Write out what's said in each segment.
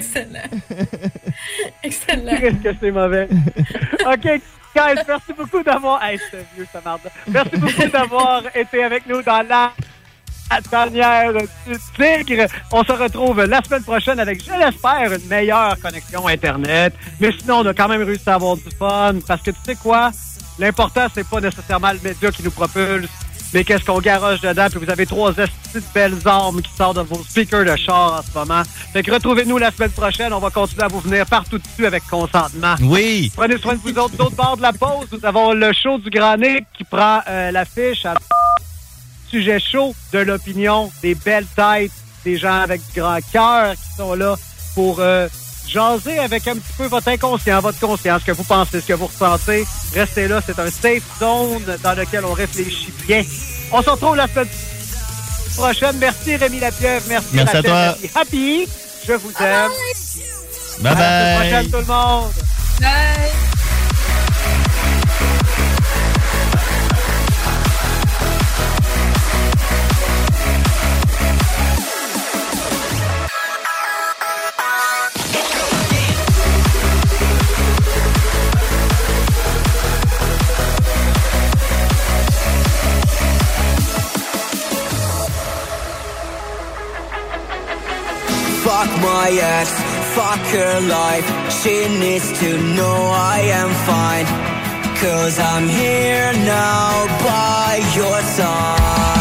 Excellent. Excellent. Qu'est-ce que c'est mauvais? OK, guys, merci beaucoup d'avoir... Hey, vieux, ça marde. Merci beaucoup d'avoir été avec nous dans la dernière du Tigre. On se retrouve la semaine prochaine avec, je l'espère, une meilleure connexion Internet. Mais sinon, on a quand même réussi à avoir du fun parce que tu sais quoi? L'important, c'est pas nécessairement le média qui nous propulse, mais qu'est-ce qu'on garoche dedans? Puis vous avez trois petites belles armes qui sortent de vos speakers de char en ce moment. Fait que retrouvez-nous la semaine prochaine. On va continuer à vous venir partout dessus avec consentement. Oui. Prenez soin de vous autres. D'autre bord de la pause, nous avons le show du Grand Nick qui prend euh, l'affiche à sujet chaud de l'opinion, des belles têtes, des gens avec du grand cœur qui sont là pour euh, jaser avec un petit peu votre inconscient, votre conscience, ce que vous pensez, ce que vous ressentez. Restez là, c'est un safe zone dans lequel on réfléchit bien. On se retrouve la semaine prochaine. Merci Rémi Lapieuvre, merci, Merci à Rachel, toi. merci Happy. Je vous aime. Bye À la semaine bye. prochaine tout le monde. Bye. Fuck my ex, fuck her life. She needs to know I am fine. Cause I'm here now by your side.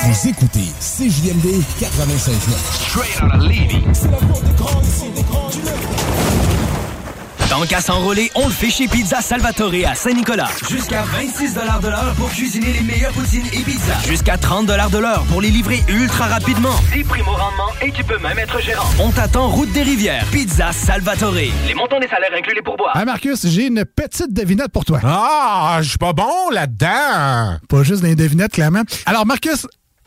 Vous écoutez CJMD 96.9. Straight out of Levy. C'est la cour d'écran ici, l'écran du Tant qu'à s'enrôler, on le fait chez Pizza Salvatore à Saint-Nicolas. Jusqu'à 26 de l'heure pour cuisiner les meilleures poutines et pizzas. Jusqu'à 30 de l'heure pour les livrer ultra rapidement. Des primes au rendement et tu peux même être gérant. On t'attend route des rivières. Pizza Salvatore. Les montants des salaires incluent les pourboires. Ah, Marcus, j'ai une petite devinette pour toi. Ah, je suis pas bon là-dedans. Pas juste des devinettes, clairement. Alors, Marcus,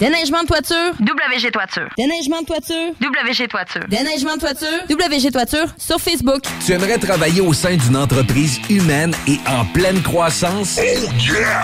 Déneigement de toiture, WG Toiture. Déneigement de toiture, WG Toiture. Déneigement de toiture, WG Toiture sur Facebook. Tu aimerais travailler au sein d'une entreprise humaine et en pleine croissance?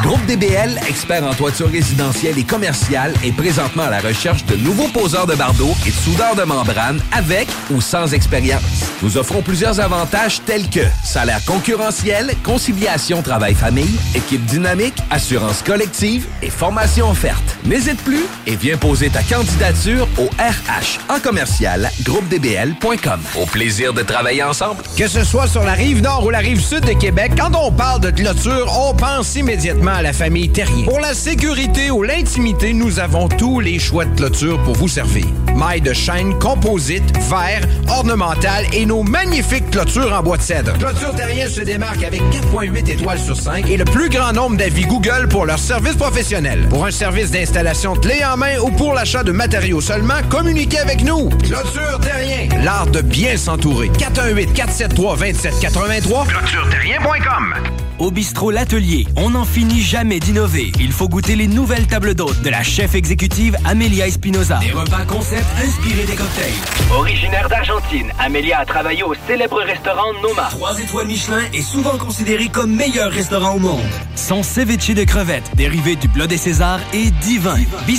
Groupe DBL, expert en toiture résidentielle et commerciale, est présentement à la recherche de nouveaux poseurs de bardeaux et de soudeurs de membrane avec ou sans expérience. Nous offrons plusieurs avantages tels que salaire concurrentiel, conciliation travail-famille, équipe dynamique, assurance collective et formation offerte. N'hésite plus et viens poser ta candidature au RH en commercial groupedbl.com. Au plaisir de travailler ensemble. Que ce soit sur la rive nord ou la rive sud de Québec, quand on parle de clôture, on pense immédiatement à la famille Terrien. Pour la sécurité ou l'intimité, nous avons tous les choix de clôture pour vous servir. Mailles de chaîne, composite, verre, ornemental et nos magnifiques clôtures en bois de cèdre. Clôture Terrien se démarque avec 4.8 étoiles sur 5 et le plus grand nombre d'avis Google pour leur service professionnel. Pour un service d'installation de clé en main ou pour l'achat de matériaux seulement, communiquez avec nous. Clôture Terrien, l'art de bien s'entourer. 418-473-2783. ClôtureTerrien.com Au bistrot L'Atelier, on n'en finit jamais d'innover. Il faut goûter les nouvelles tables d'hôtes de la chef exécutive Amelia Espinoza. Des repas concept inspirés des cocktails. Originaire d'Argentine, Amelia a travaillé au célèbre restaurant Noma. Trois étoiles Michelin est souvent considéré comme meilleur restaurant au monde. Son ceviche de crevettes, dérivé du plat des Césars, est divin.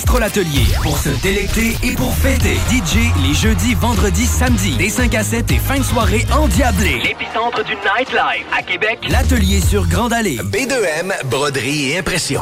Bistrot L'Atelier, pour se délecter et pour fêter. DJ les jeudis, vendredis, samedis, des 5 à 7 et fin de soirée endiablée. L'épicentre du nightlife à Québec, L'Atelier sur Grande Allée. B2M, broderie et impression.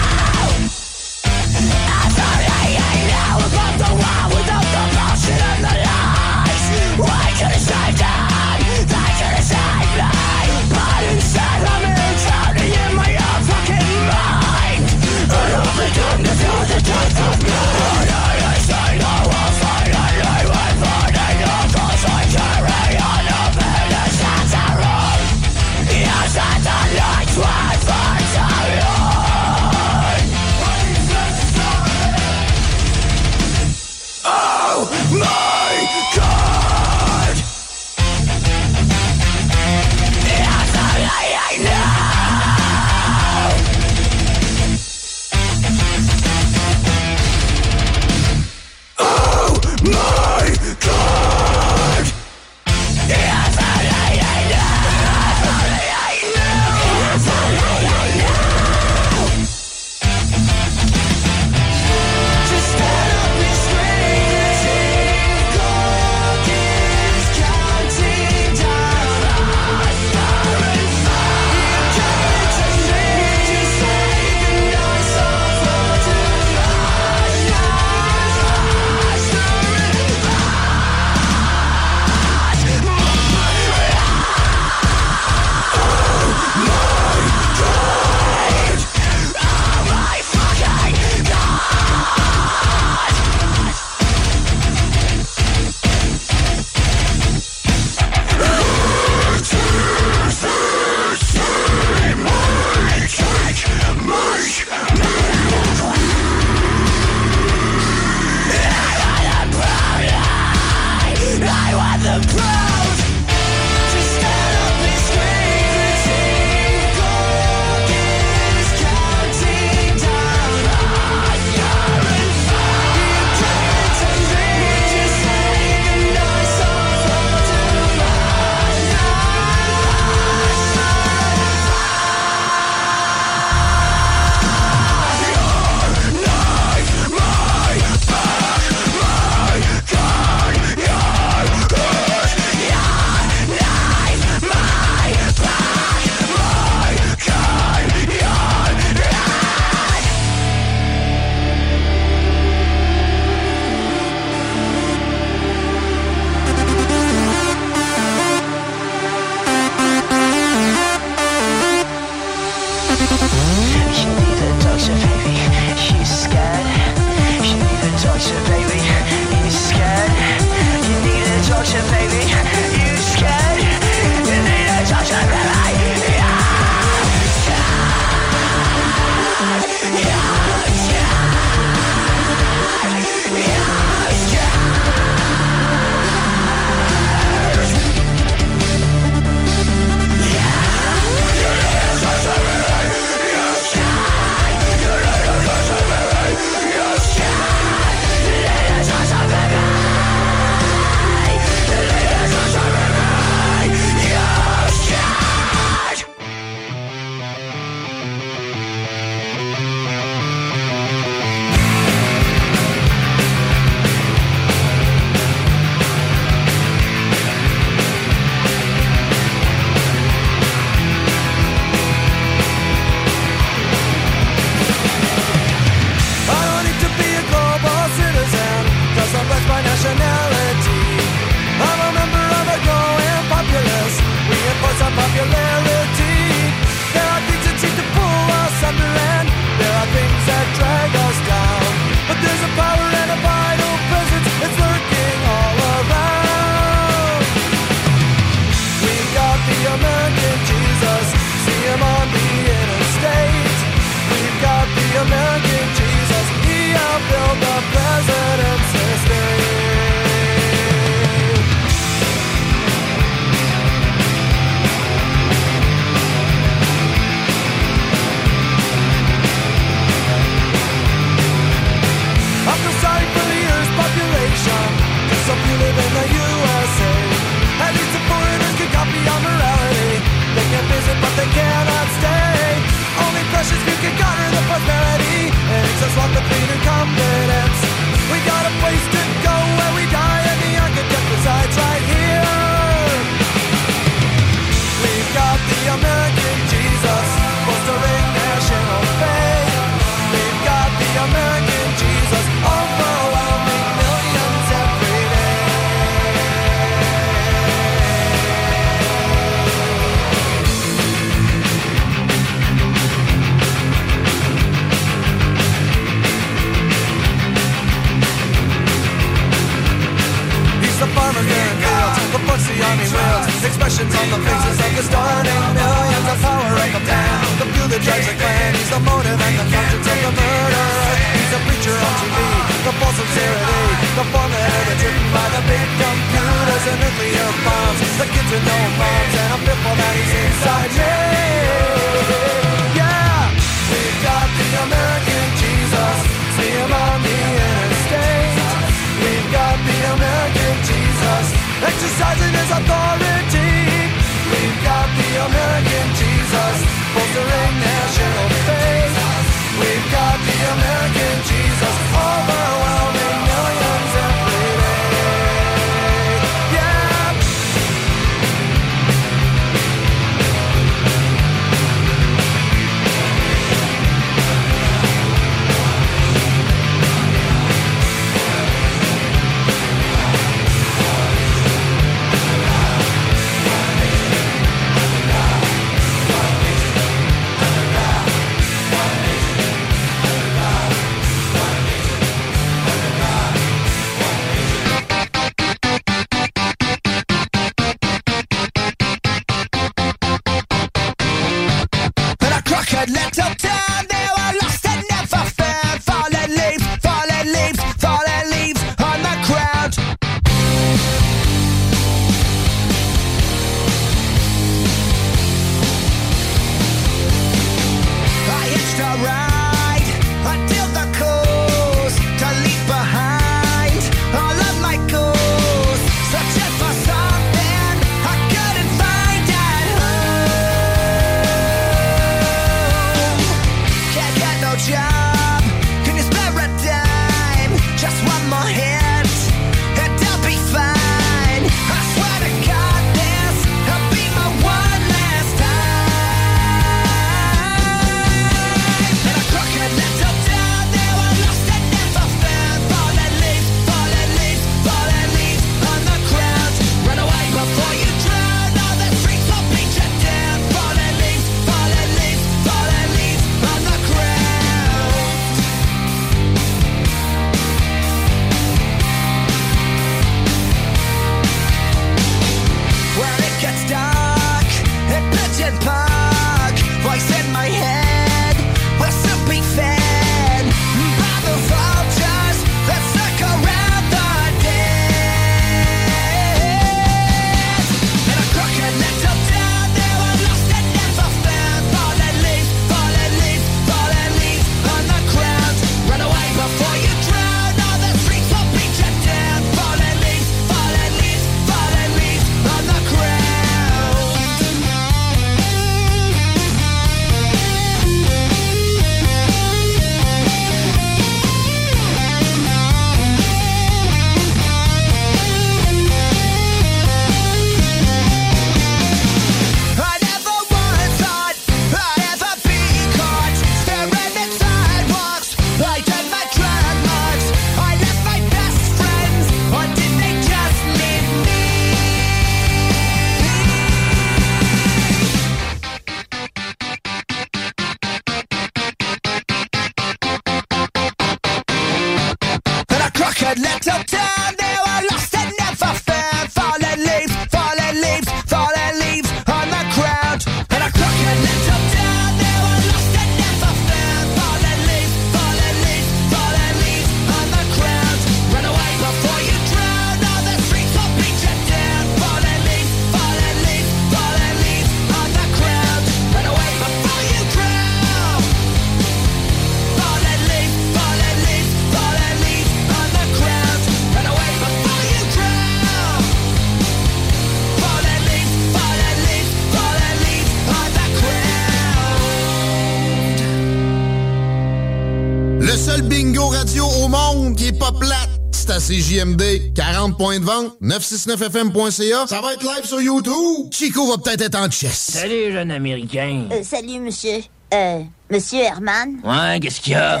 969fm.ca. Ça va être live sur YouTube. Chico va peut-être être en chess. Salut, jeune Américain. Euh, salut, monsieur. Euh, monsieur Herman. Ouais, qu'est-ce qu'il y a? Euh,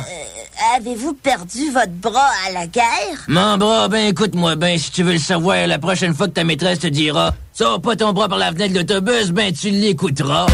Avez-vous perdu votre bras à la guerre? Mon bras, ben écoute-moi ben, si tu veux le savoir, la prochaine fois que ta maîtresse te dira « Sors pas ton bras par la fenêtre de l'autobus, ben tu l'écouteras. »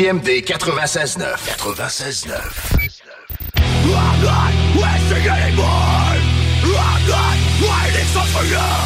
CJMD 96-9. 96-9. I'm not waiting for you!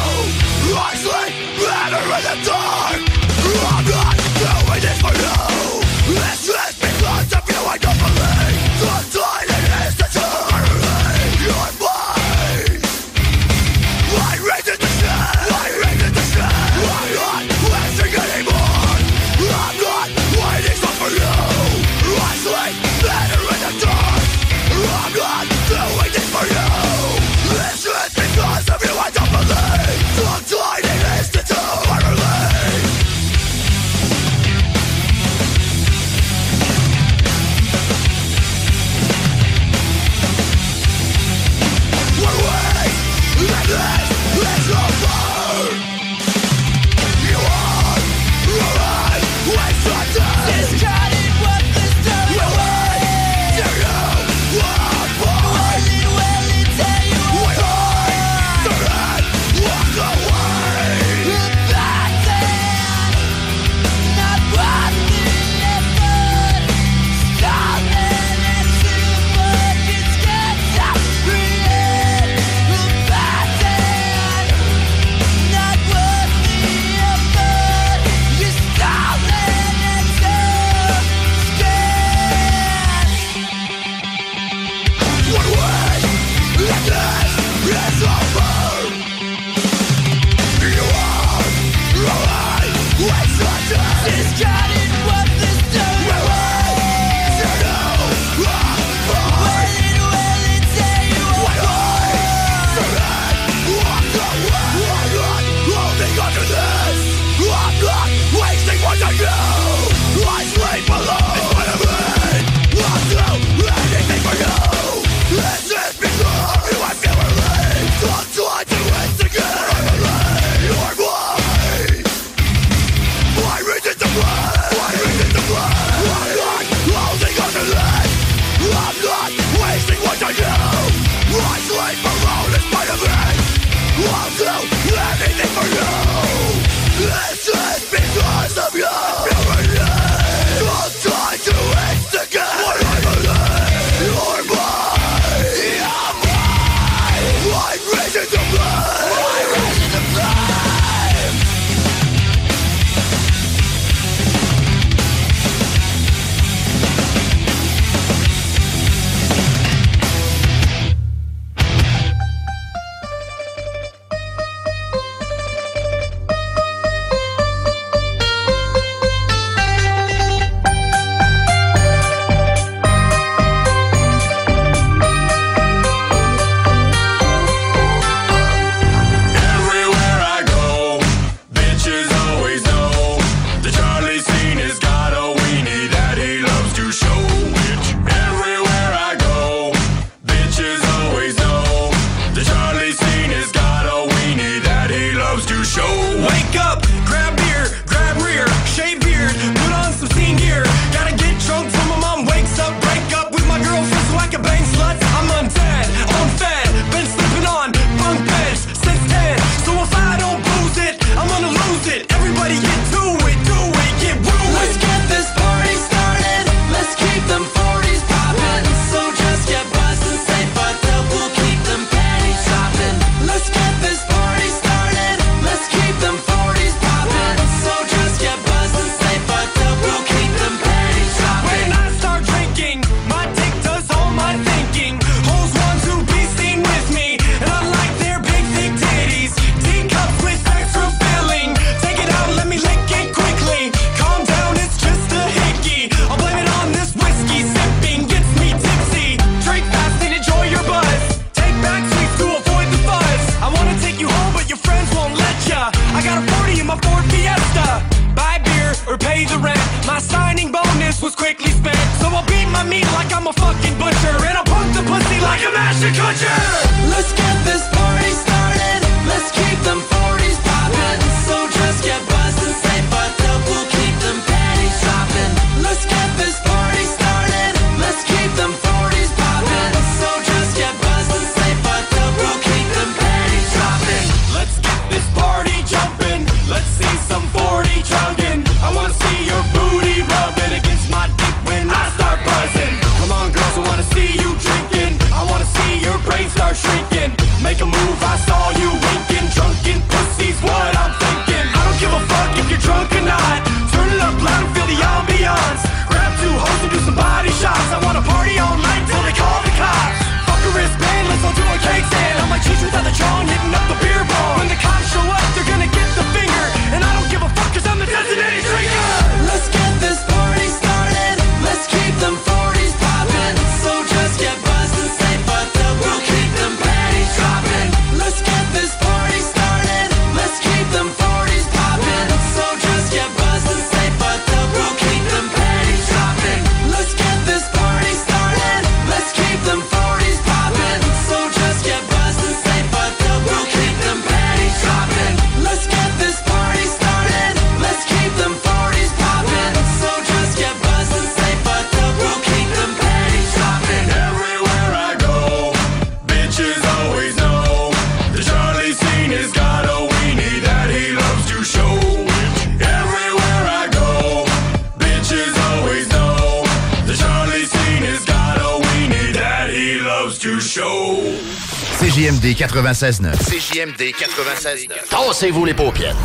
CJMD 96.9. CJMD 96.9. Tassez-vous les paupières.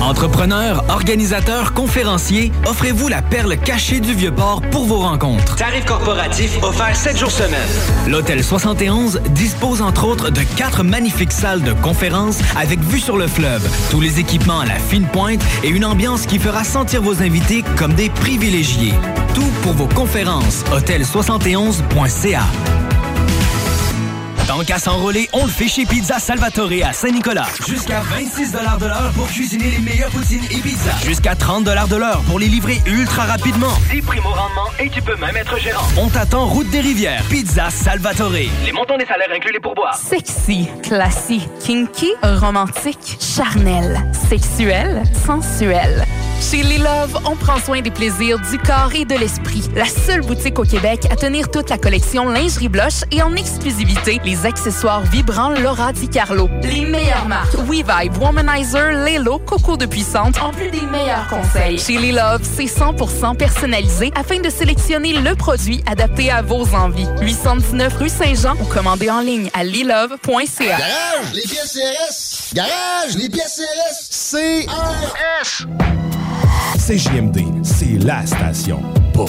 Entrepreneurs, organisateurs, conférenciers, offrez-vous la perle cachée du Vieux-Port pour vos rencontres. Tarif corporatif offert 7 jours semaine. L'Hôtel 71 dispose entre autres de quatre magnifiques salles de conférences avec vue sur le fleuve, tous les équipements à la fine pointe et une ambiance qui fera sentir vos invités comme des privilégiés. Tout pour vos conférences. Hôtel71.ca. Tant qu'à s'enrôler, on le fait chez Pizza Salvatore à Saint-Nicolas. Jusqu'à 26 de l'heure pour cuisiner les meilleures poutines et pizzas. Jusqu'à 30 de l'heure pour les livrer ultra rapidement. 10 primo rendement et tu peux même être gérant. On t'attend route des rivières. Pizza Salvatore. Les montants des salaires incluent les pourboires. Sexy, classique, kinky, romantique, charnel, sexuel, sensuel. Chez Les Love, on prend soin des plaisirs du corps et de l'esprit. La seule boutique au Québec à tenir toute la collection lingerie blush et en exclusivité les accessoires vibrants Laura Di Carlo. Les meilleures marques WeVibe, Womanizer, Lelo, Coco de Puissante, en plus des meilleurs conseils. Chez Les Love, c'est 100% personnalisé afin de sélectionner le produit adapté à vos envies. 819 rue Saint-Jean ou commandez en ligne à lilove.ca. Garage, les pièces CRS. Garage, les pièces CRS. CRS. CJMD, c'est la station, pas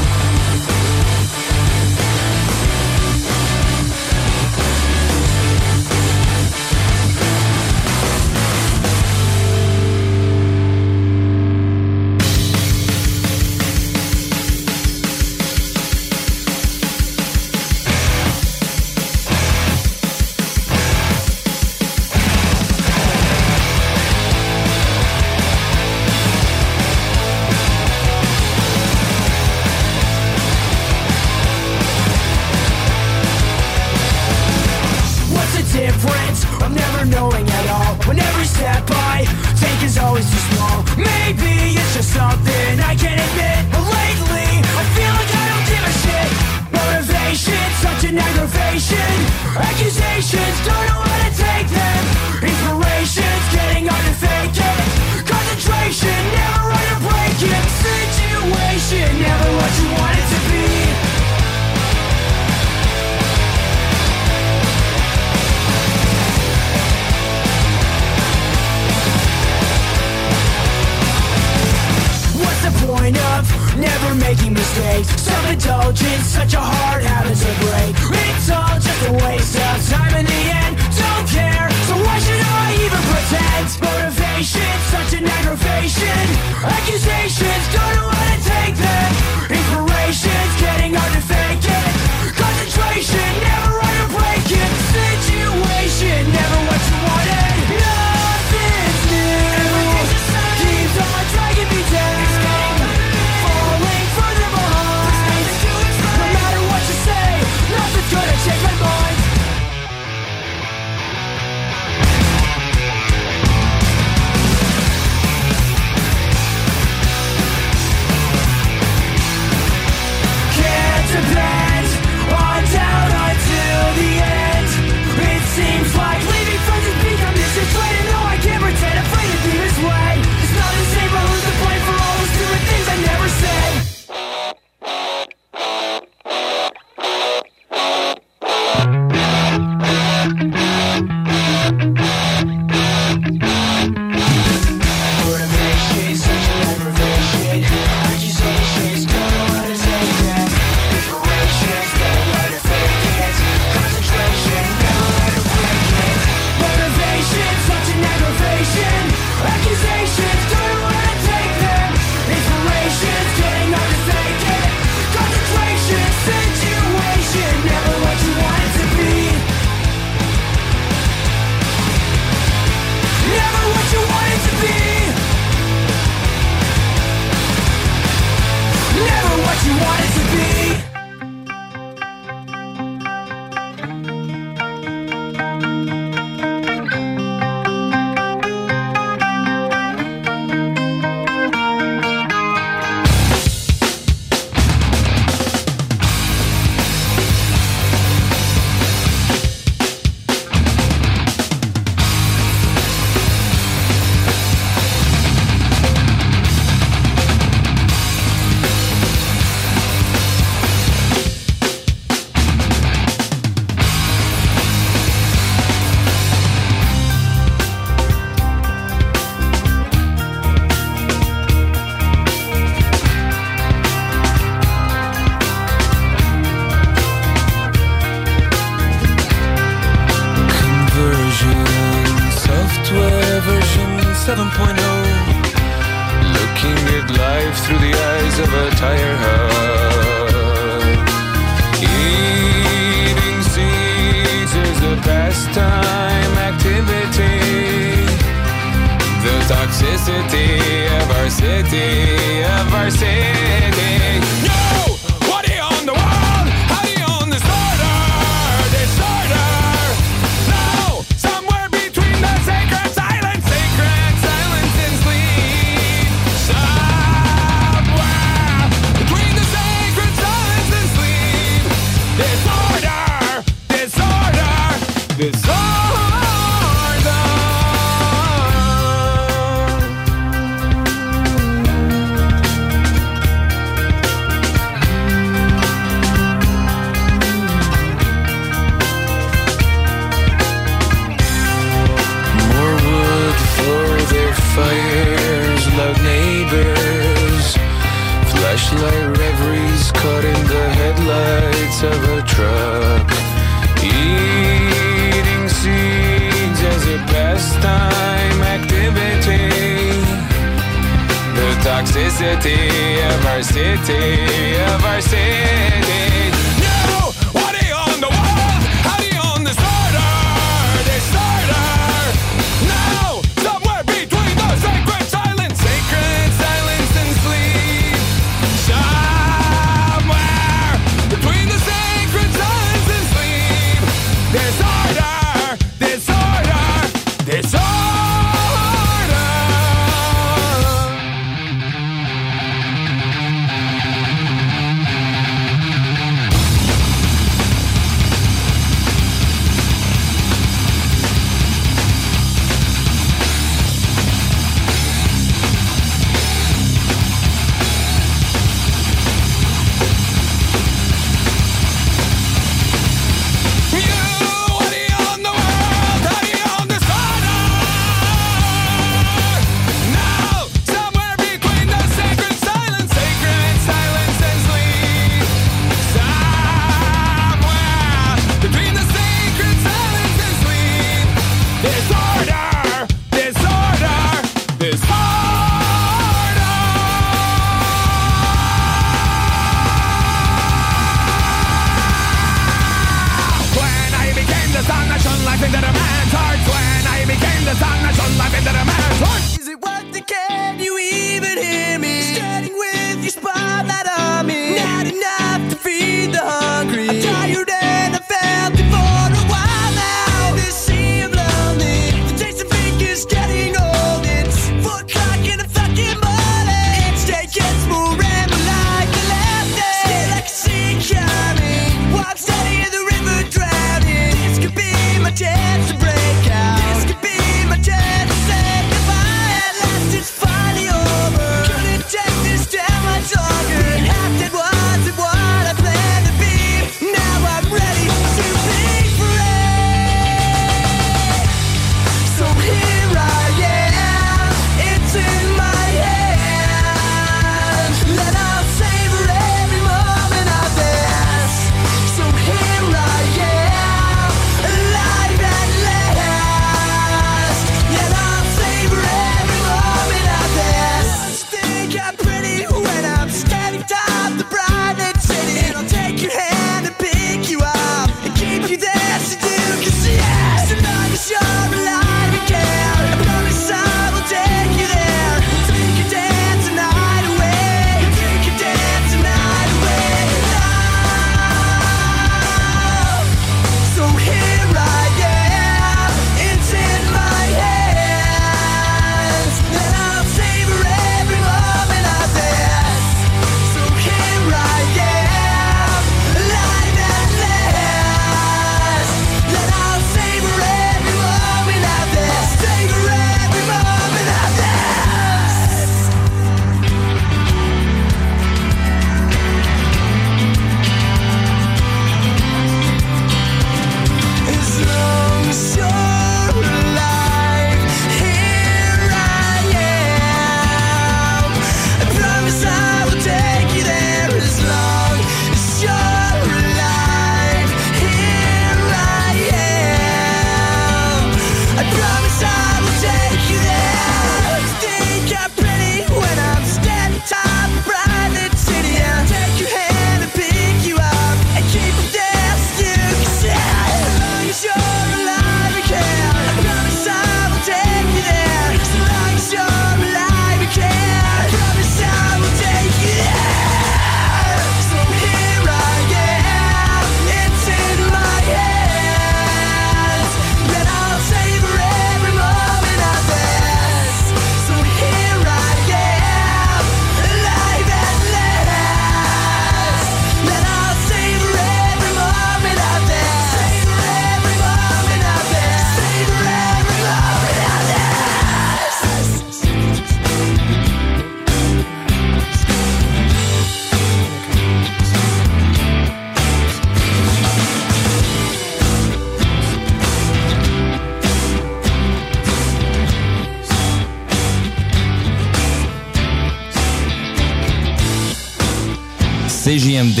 CJMD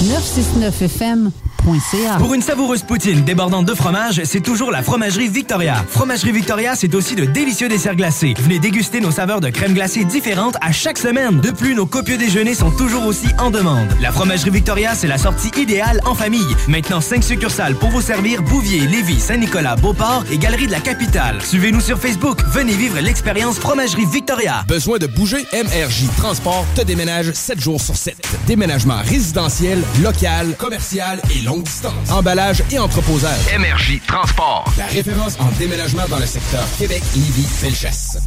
96.9. 969fm.ca. Pour une savoureuse poutine débordante de fromage, c'est toujours la Fromagerie Victoria. Fromagerie Victoria, c'est aussi de délicieux desserts glacés. Venez déguster nos saveurs de crème glacée différentes à chaque semaine. De plus, nos copieux déjeuners sont toujours aussi en demande. La Fromagerie Victoria, c'est la sortie idéale en famille. Maintenant, 5 succursales pour vous servir Bouvier, Lévis, Saint-Nicolas, Beauport et Galerie de la Capitale. Suivez-nous sur Facebook. Venez vivre l'expérience Fromagerie Victoria. Besoin de bouger? MRJ Transport te déménage 7 jours sur 7. Déménagement résidentiel, local, commercial et longue distance. Emballage et entreposage. MRJ Transport. La référence en déménagement dans le secteur Québec, Lévis, Felchasse.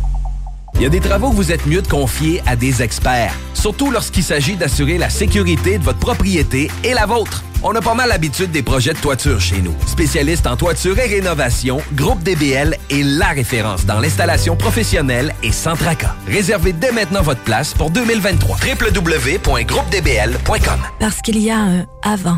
Il y a des travaux que vous êtes mieux de confier à des experts, surtout lorsqu'il s'agit d'assurer la sécurité de votre propriété et la vôtre. On a pas mal l'habitude des projets de toiture chez nous. Spécialiste en toiture et rénovation, Groupe DBL est la référence dans l'installation professionnelle et sans tracas. Réservez dès maintenant votre place pour 2023. www.groupedbl.com Parce qu'il y a un avant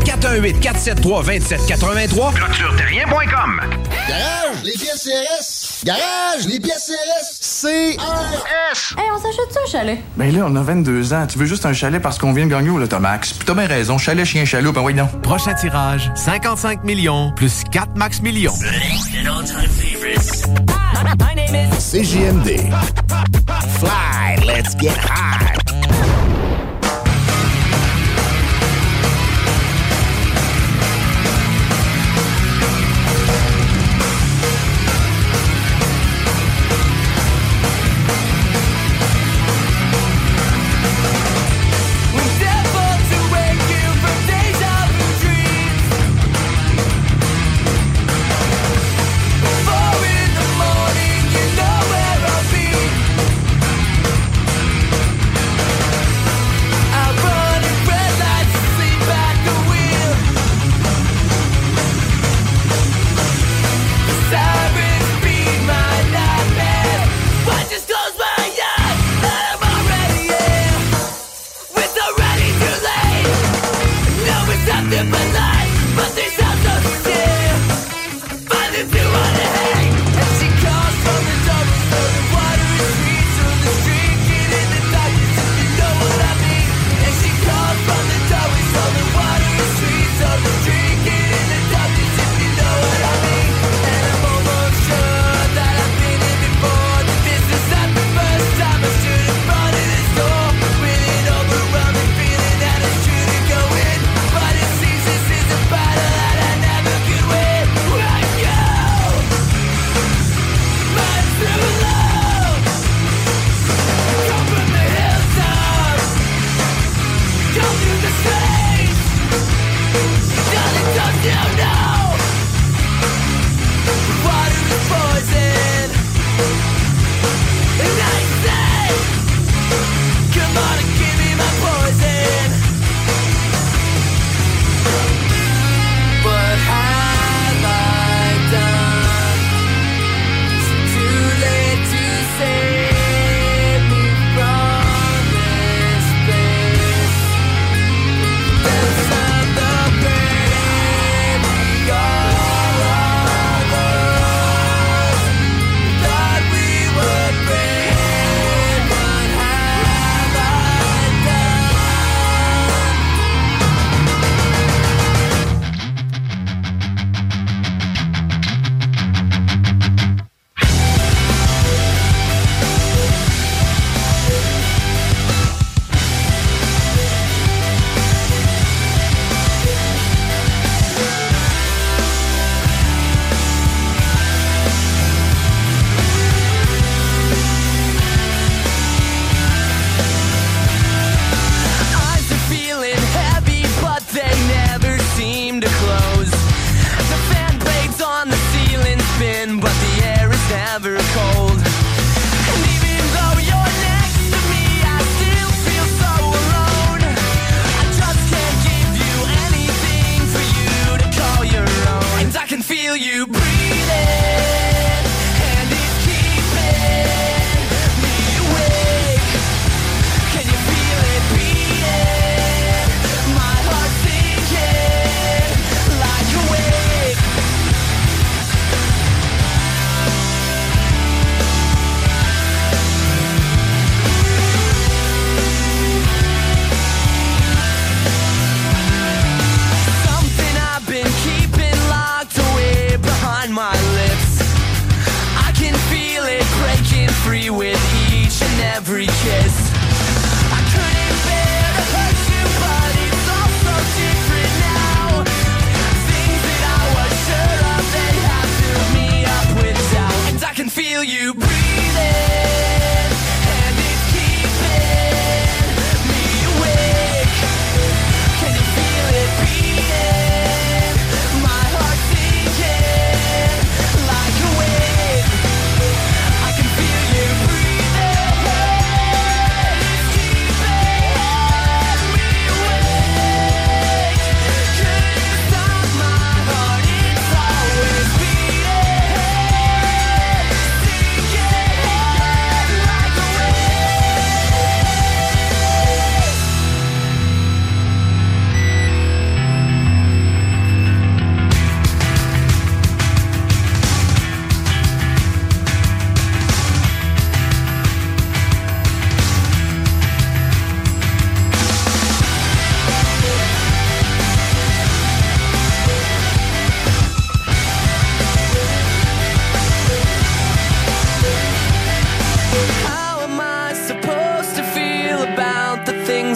418-473-2783. ClôtureTerrien.com Garage, les pièces CRS. Garage, les pièces CRS. CRS. Hey, on s'achète ça, un chalet? Ben là, on a 22 ans. Tu veux juste un chalet parce qu'on vient de gagner au Lotomax. Puis t'as bien raison. Chalet, chien, chaloupe, ben oui, non. Prochain tirage, 55 millions plus 4 max millions. CJMD. Fly, let's get high.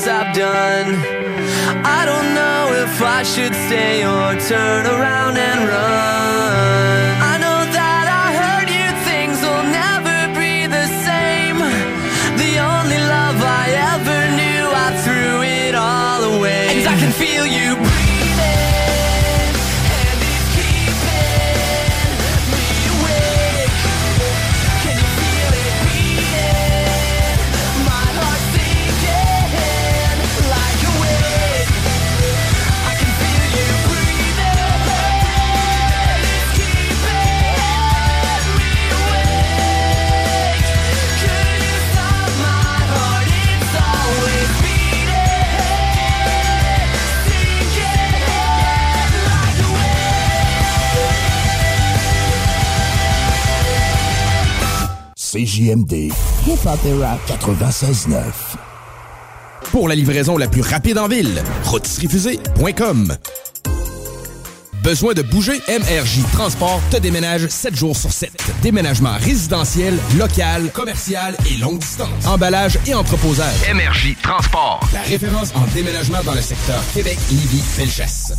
Done. I don't know if I should stay or turn around and run. I CJMD. Hip-hop et rap. 96.9. Pour la livraison la plus rapide en ville, rotisseriefusée.com. Besoin de bouger? MRJ Transport te déménage 7 jours sur 7. Déménagement résidentiel, local, commercial et longue distance. Emballage et entreposage. MRJ Transport. La référence en déménagement dans le secteur Québec, Lévis, Felchasse.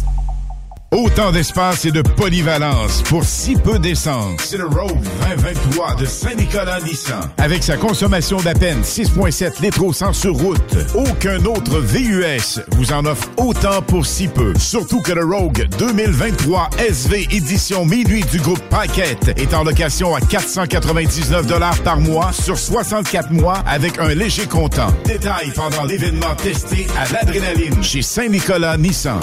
Autant d'espace et de polyvalence pour si peu d'essence. C'est le Rogue 2023 de Saint-Nicolas Nissan. Avec sa consommation d'à peine 6,7 litres au 100 sur route, aucun autre VUS vous en offre autant pour si peu. Surtout que le Rogue 2023 SV édition minuit du groupe Paquette est en location à 499 par mois sur 64 mois avec un léger comptant. Détail pendant l'événement testé à l'adrénaline chez Saint-Nicolas Nissan.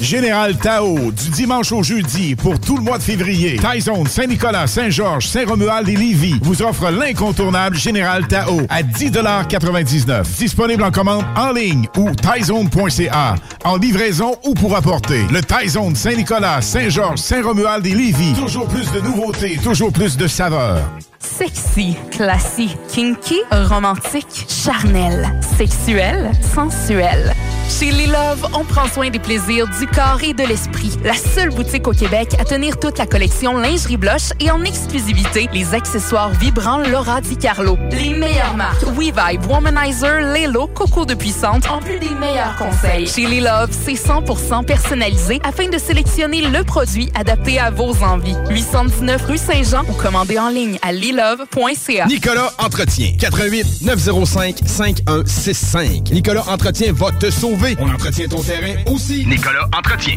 Général Tao, du dimanche au jeudi pour tout le mois de février. Taizone, Saint-Nicolas, Saint-Georges, Saint-Romuald et Lévis vous offre l'incontournable Général Tao à 10,99 Disponible en commande en ligne ou taizone.ca. En livraison ou pour apporter. Le Taizone Saint-Nicolas, Saint-Georges, Saint-Romuald et Lévis. Toujours plus de nouveautés, toujours plus de saveurs. Sexy, classique, kinky, romantique, charnel, sexuel, sensuel. Chez Les Love, on prend soin des plaisirs du corps et de l'esprit. La seule boutique au Québec à tenir toute la collection lingerie blush et en exclusivité les accessoires vibrants Laura Di Carlo. Les meilleures marques WeVibe, Womanizer, Lelo, Coco de Puissante, en plus des meilleurs conseils. Chez Les Love, c'est 100% personnalisé afin de sélectionner le produit adapté à vos envies. 819 rue Saint-Jean ou commandez en ligne à Nicolas Entretien. 88 905 5165. Nicolas Entretien va te sauver. On entretient ton terrain aussi. Nicolas Entretien.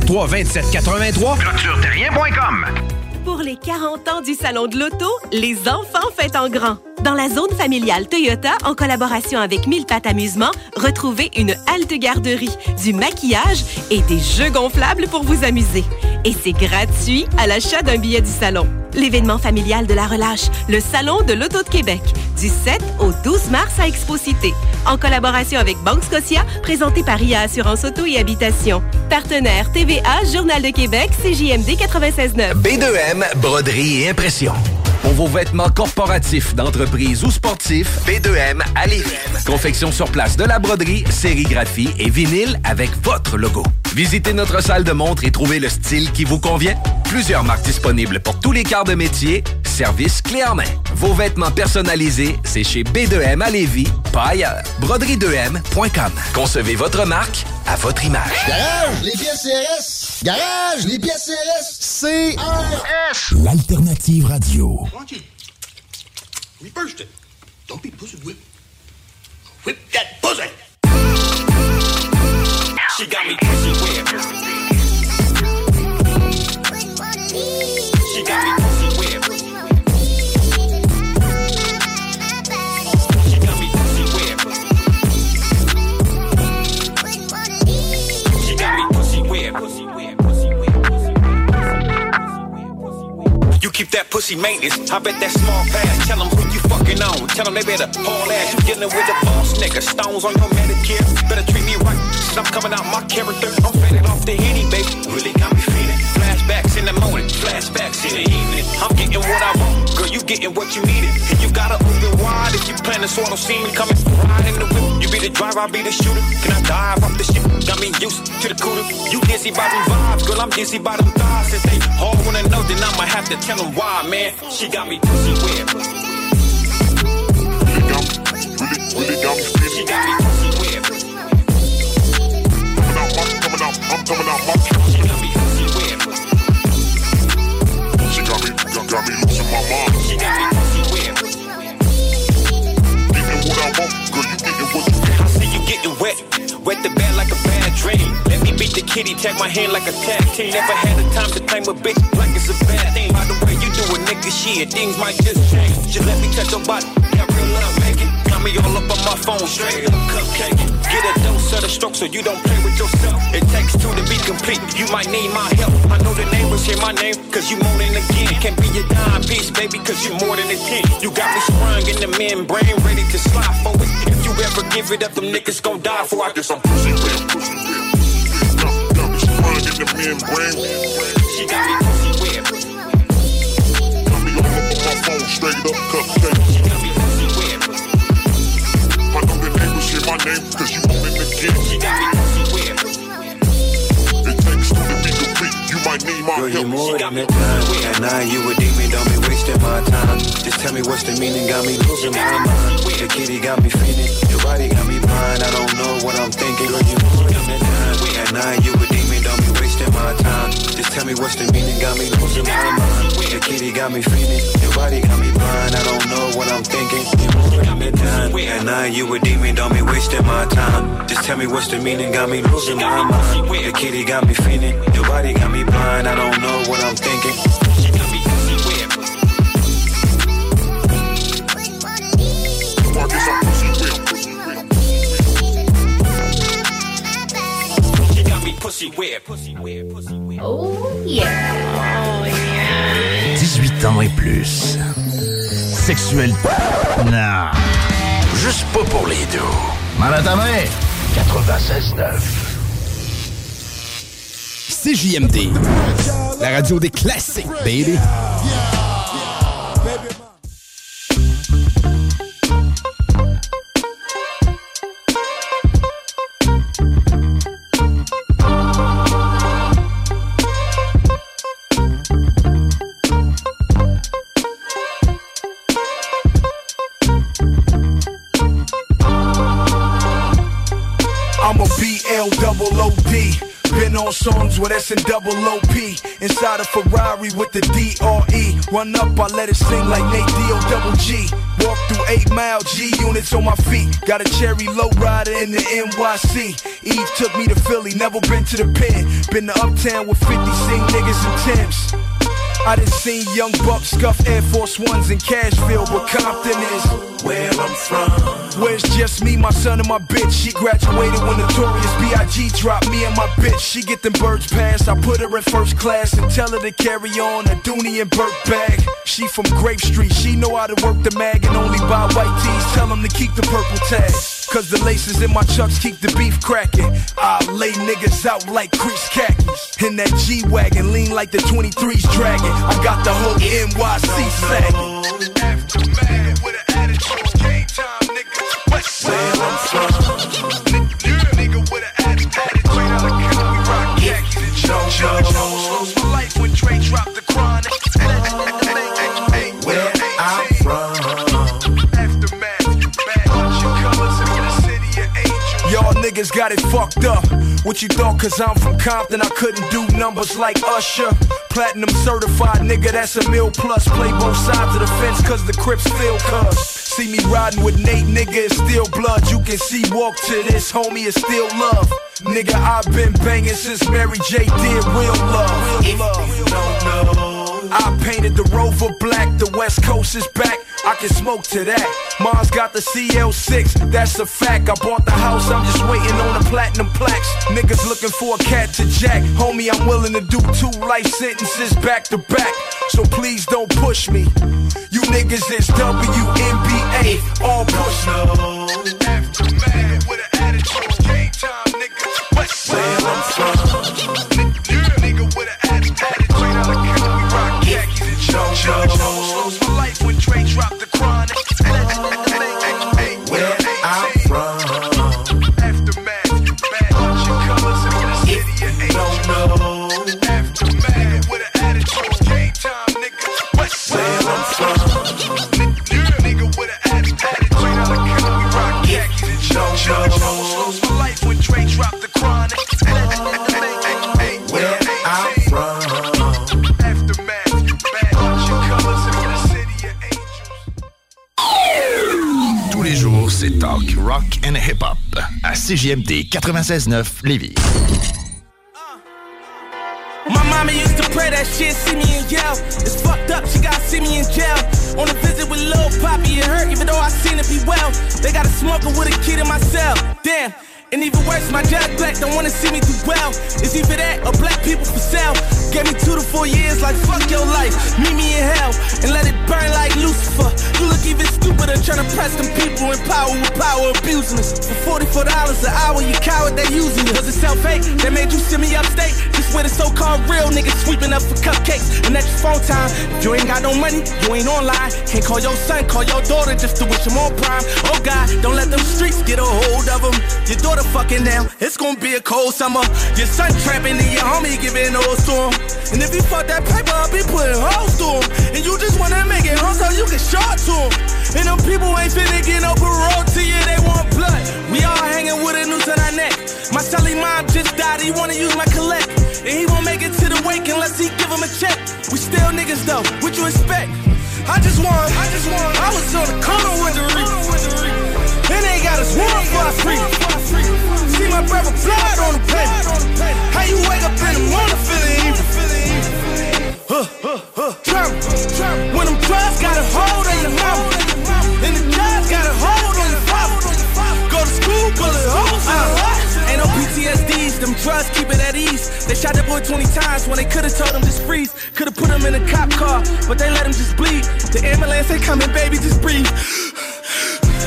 473 2783 ClôtureTerrien.com Pour les 40 ans du Salon de l'Auto, les enfants fêtent en grand. Dans la zone familiale Toyota, en collaboration avec Mille Pattes Amusement, retrouvez une halte garderie, du maquillage et des jeux gonflables pour vous amuser. Et c'est gratuit à l'achat d'un billet du salon. L'événement familial de la relâche, le Salon de l'Auto de Québec, du 7 au 12 mars à Expo-Cité. En collaboration avec Banque Scotia, présenté par IA Assurance Auto et Habitation. Partenaire TVA, Journal de Québec, CJMD 96.9. B2M, broderie et impression. Pour vos vêtements corporatifs, d'entreprise ou sportifs, B2M à Lévis. Confection sur place de la broderie, sérigraphie et vinyle avec votre logo. Visitez notre salle de montre et trouvez le style qui vous convient. Plusieurs marques disponibles pour tous les quarts de métier. Service clé en main. Vos vêtements personnalisés, c'est chez B2M à Lévis, pas ailleurs. Broderie2M.com. Concevez votre marque à votre image. Garage, les pièces CRS. Garage, les pièces CRS. CRS. L'alternative radio. Reversed it. Don't be pussy whip. Whip that pussy. She got me pussy whipped. She got me pussy whipped. She got me pussy whipped. She got me pussy whipped. Pussy whipped. Pussy whipped. Pussy whipped. You keep that pussy maintenance. I bet that small pass. Tell 'em who smoking on. Tell them they better haul ass. You dealing with the boss nigga. Stones on your Medicare. Better treat me right. Since I'm coming out my character. I'm faded off the henny, baby. Really got me feeling. Flashbacks in the morning. Flashbacks in the evening. I'm getting what I want. Girl, you getting what you needed. And you gotta open wide if you plan to swallow scene. Coming ride in the whip. You be the driver, I be the shooter. Can I dive off the ship? Got me used to the cooler. You dizzy by them vibes. Girl, I'm dizzy by them thighs. Since they all wanna know, then I'ma have to tell them why, man. She got me pussy wet. Really got me feeling. She got me pussy wet. Coming out my, coming out, I'm coming out my. She got me pussy wet. She got me, got, got me losing my mind. She got me pussy wet. Getting what I want, girl, you getting what you I see you getting wet. Wet the bed like a bad dream. Let me beat the kitty, tag my hand like a tag team. Never had the time to claim a bitch like it's a bad thing. By the way, you do a nigga shit, things might just change. Just let me touch your body, got real love making. Got me all up on my phone, straight up cupcake. Get a dose of the stroke so you don't play with yourself. It takes two to be complete, you might need my help. I know the neighbors hear my name, cause you a again. Can't be your dime piece, baby, cause you more than a 10. You got me sprung in the membrane, ready to slide for it. If you ever give it up, them niggas gon' die for I I'm pussy wet, pussy wet. Got, got sprung in the membrane. She got me pussy wet. Got me all up on my phone, straight up cupcake. She got me pussy wet. I know the neighbors hear my name, cause you want it again. She got me pussy wet. It takes two to be complete, you might need my Girl, you help. more than a time. At nine, you a demon, don't be wasting my time. Just tell me what's the meaning, got me losing my mind. The kitty got me feeling, your body got me blind. I don't know what I'm thinking. Girl, you more than a time. At nine, you a demon, don't be wasting my time. Just tell me what's the meaning, got me losing my mind. The kitty got me feeling, your body got me blind. I don't know what I'm thinking. You more than a time. At nine, you a demon, don't be wasting my time. Just tell me what's the meaning, got me losing my mind. The kitty got me feeling, your body got me blind. I don't know what I'm thinking. Pussy. Pussy wet. Oh yeah. 18 ans et plus. Sexuel. Non. Juste pas pour les deux. Mal à ta main. 96.9. CJMD. La radio des classiques, baby. On songs with S and double OP. Inside a Ferrari with the DRE. Run up, I let it sing like Nate D-O double G. Walk through 8 mile G units on my feet. Got a cherry low rider in the NYC. Eve took me to Philly, never been to the pen. Been to Uptown with 50, sing niggas and Tim's. I done seen young bucks scuff Air Force Ones in Cashville, but Compton is where I'm from. Where's just me, my son, and my bitch? She graduated when Notorious B.I.G. dropped me and my bitch. She get them birds passed. I put her in first class and tell her to carry on a Dooney and Burke bag. She from Grape Street, she know how to work the mag and only buy white tees. Tell them to keep the purple tag. Cause the laces in my chucks keep the beef cracking. I lay niggas out like crease khakis. In that G-Wagon, lean like the 23's dragon. I got the whole NYC sagging. Aftermath with an attitude, game Where I'm from. Where I'm from. Y'all niggas got it fucked up. What you thought, cause I'm from Compton, I couldn't do numbers like Usher. Platinum certified, nigga, that's a mil plus. Play both sides of the fence, cause the Crips feel cuz. See me riding with Nate, nigga, it's still blood. You can see walk to this, homie, it's still love. Nigga, I've been banging since Mary J. did real love. Real love. I painted the Rover black, the West Coast is back. I can smoke to that. Mars got the CL6, that's a fact. I bought the house, I'm just waiting on the platinum plaques. Niggas looking for a cat to jack. Homie, I'm willing to do two life sentences back to back. So please don't push me. You niggas is WNBA, all push no. Aftermath CJMD 96.9 Lévis. My mama used to pray that shit, see me and yell. It's fucked up, she gotta see me in jail. On a visit with Lil Poppy, it hurt, even though I seen it be well. They got a smoker with a kid in my cell. Damn. And even worse, my judge black don't wanna see me do well. It's either that or black people for sale. Gave me two to four years, like fuck your life. Meet me in hell and let it burn like Lucifer. You look even stupider trying to press them people in power with power abusing us. For $44 an hour, you coward, they using you. Was it self fake that made you send me upstate? Just where the so called real niggas sweeping up for cupcakes. And that's your phone time. You ain't got no money, you ain't online. Can't call your son, call your daughter just to wish him on prime. Oh God, don't let them streets get a hold of them. Your daughter fucking now, it's gonna be a cold summer. Your son trapping and your homie giving old to him. And if he fuck that paper up, he putting hoes to him. And you just wanna make it home so you can short to him. And them people ain't finna get no parole to you, they want blood. We all hanging with a noose on our neck. My Sally mom just died, he wanna use my collect. And he won't make it to the wake unless he give him a check. We still niggas though, what you expect? I just want, I just want, I was on the corner with the reef. And they got us one for our free. See my brother blood on the paper. How you wake up in the morning feeling evil? Huh, huh, huh. Trauma. When them drugs got a hold on your mama. And the drugs got a hold on your father. Go to school, bullet holes in the. Ain't no PTSDs, them drugs keep it at ease. They shot that boy 20 times when they could've told him just freeze. Could've put him in a cop car, but they let him just bleed. The ambulance ain't coming, baby, just breathe.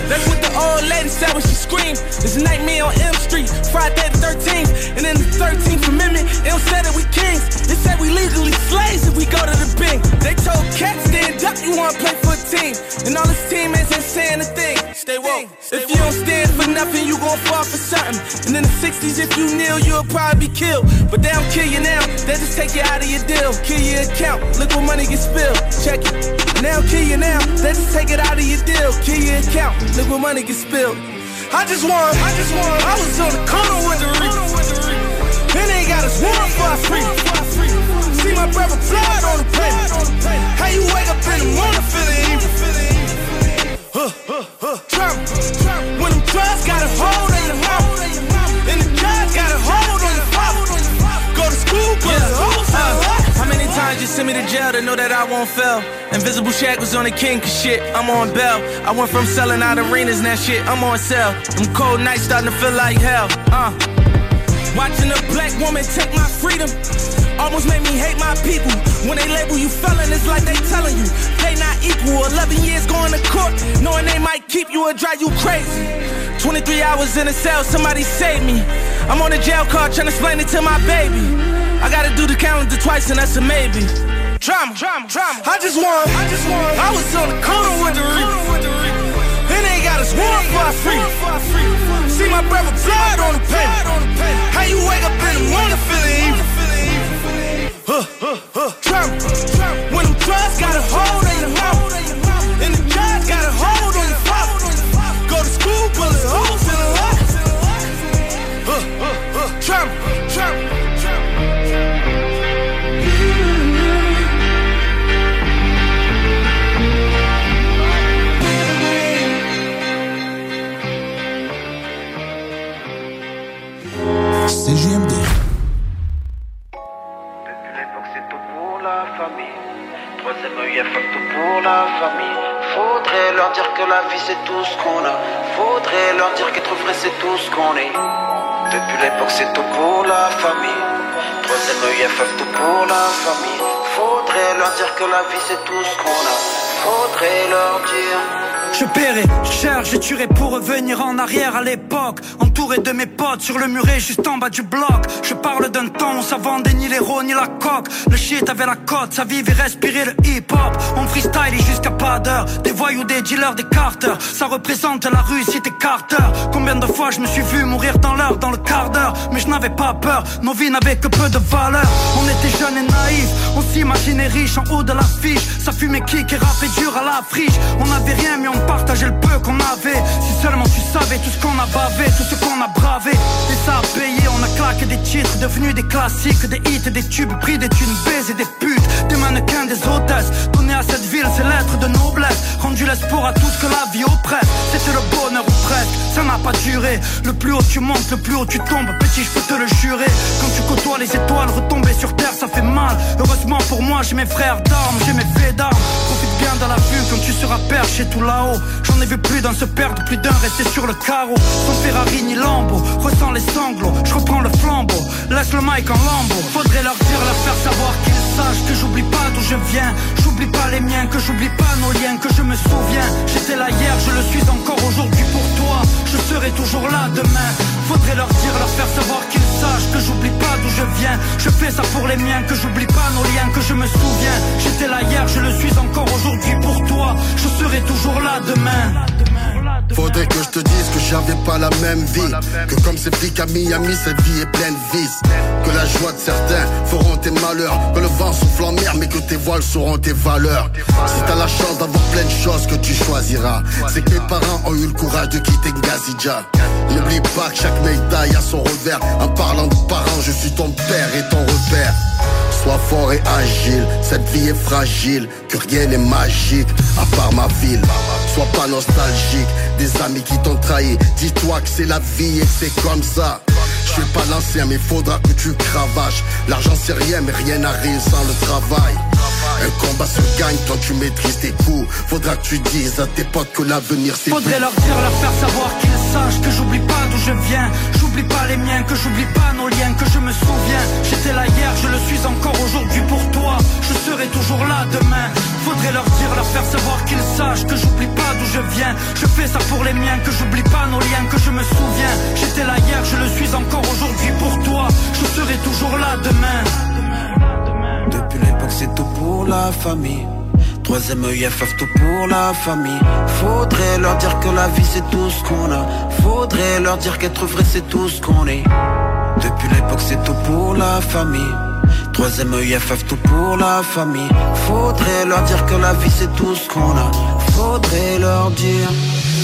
That's what the old lady said when she screamed. It's a nightmare on M Street, Friday the 13th. And in the 13th Amendment, it say that we kings. It said we legally slaves if we go to the bank. They told cats stand up, you wanna play for a team. And all his teammates ain't saying a thing. Stay woke. If you don't stand for nothing, you gon' fall for something. And in the 60s, if you kneel, you'll probably be killed. But they don't kill you now, they just take you out of your deal. Kill your account, look what money gets spilled. Check it. Now kill you now, they just take it out of your deal. Kill your account, look what money gets spilled. I just want, I just want, I was on the corner with the reef. And they got us one for our free. See my brother blood on the paper. How you wake up in the morning feeling evil? Huh, huh, huh. When them drugs got a hold on your mouth. And the drugs got a hold on your father. Go to school, but yeah. hoes Uh, How many times you send me to jail to know that I won't fail? Invisible Shack was on the king, cause shit, I'm on bail. I went from selling out arenas, now shit, I'm on sale. Them cold nights starting to feel like hell, uh. Watching a black woman take my freedom almost made me hate my people. When they label you felon, it's like they telling you they not equal. 11 years going to court, knowing they might keep you or drive you crazy. 23 hours in a cell, somebody save me. I'm on a jail card trying to explain it to my baby. I gotta do the calendar twice, and that's a maybe. Drama, drama, drama. I just want, I just want, I was on the corner with the reef. And they got us one for free. See my brother blood on the paper. How you wake up in the morning feeling evil? Huh, huh, huh. Trauma. When them drugs got a hold on your mouth. La famille. Faudrait leur dire que la vie c'est tout ce qu'on a. Faudrait leur dire qu'être vrai c'est tout ce qu'on est. Depuis l'époque, c'est tout pour la famille. Troisième EIFF, tout pour la famille. Faudrait leur dire que la vie, c'est tout ce qu'on a. Faudrait leur dire. Je paierai cher, je tuerai pour revenir en arrière à l'époque. Entouré de mes potes sur le muret juste en bas du bloc. Je parle d'un temps où ça vendait ni l'héros ni la coque. Le shit avait la cote, ça vivait et respirait le hip-hop. On freestyle et jusqu'à pas d'heure. Des voyous, des dealers, des carters. Ça représente la rue, cité Carter. Combien de fois je me suis vu mourir dans l'heure, dans le quart d'heure? Mais je n'avais pas peur, nos vies n'avaient que peu de valeur. On était jeunes et naïfs, on s'imaginait riche en haut de l'affiche. Ça fumait kick et rappait dur à la friche. On avait rien mais on partageait le peu qu'on avait. Si seulement tu savais tout ce qu'on a bavé, tout ce qu'on a bravé. Et ça a payé, on a claqué des titres Devenus des classiques, des hits, des tubes Pris des thunes, baisés, des putes. Des mannequins, des hôtesses. Donner à cette ville, c'est l'être de noblesse. Rendu l'espoir à tout ce que la vie oppresse. C'était le bonheur ou presque, ça n'a pas duré. Le plus haut tu montes, le plus haut tu tombes. Petit, je peux te le jurer. Quand tu côtoies les étoiles, retomber sur terre, ça fait mal. Heureusement pour moi, j'ai mes frères d'armes, j'ai mes faits d'armes. Profite bien de la vue quand tu seras perché tout là-haut J'en ai vu plus d'un se perdre, plus d'un rester sur le carreau. Sans Ferrari ni Lambo, ressens les sanglots. Je reprends le flambeau, laisse le mic en lambeau. Faudrait leur dire, leur faire savoir qu'ils sachent Que j'oublie pas d'où je viens. J'oublie pas les miens, que j'oublie pas nos liens Que je me souviens, j'étais là hier, je le suis encore aujourd'hui pour toi. Je serai toujours là demain. Faudrait leur dire, leur faire savoir qu'ils sachent Que j'oublie pas d'où je viens. Je fais ça pour les miens, que j'oublie pas nos liens Que je me souviens, j'étais là hier, je le suis encore aujourd'hui pour toi. Je serai toujours là demain. Faudrait que je te dise que j'avais pas la même vie. Que comme ces flics à Miami, cette vie est pleine de vices. Que la joie de certains feront tes malheurs. Que le vent souffle en mer mais que tes voiles seront tes valeurs. Si t'as la chance d'avoir plein de choses que tu choisiras C'est que mes parents ont eu le courage de quitter Ngazidja N'oublie pas que chaque médaille a son revers. En parlant de parents, je suis ton père et ton repère Sois fort et agile, cette vie est fragile, que rien n'est magique, à part ma ville. Sois pas nostalgique, des amis qui t'ont trahi, dis-toi que c'est la vie et que c'est comme ça. Je suis pas l'ancien mais faudra que tu cravaches. L'argent c'est rien mais rien n'arrive sans le travail. Un combat se gagne tant tu maîtrises tes coups. Faudra que tu dises à tes potes que l'avenir c'est Faudrait leur dire, leur faire savoir qu'ils sachent que j'oublie pas d'où je viens. J'oublie pas les miens, que j'oublie pas nos liens, que je me souviens. J'étais là hier, je le suis encore aujourd'hui pour toi. Je serai toujours là demain. Faudrait leur dire, leur faire savoir qu'ils sachent que j'oublie pas d'où je viens. Je fais ça pour les miens, que j'oublie pas nos liens, que je me souviens. J'étais là hier, je le suis encore aujourd'hui pour toi. Je serai toujours là demain. Depuis l'époque, c'est tout pour la famille. Troisième EIFF, tout pour la famille. Faudrait leur dire que la vie, c'est tout ce qu'on a. Faudrait leur dire qu'être vrai, c'est tout ce qu'on est. Depuis l'époque, c'est tout pour la famille. Troisième EIFF, tout pour la famille. Faudrait leur dire que la vie, c'est tout ce qu'on a. Faudrait leur dire.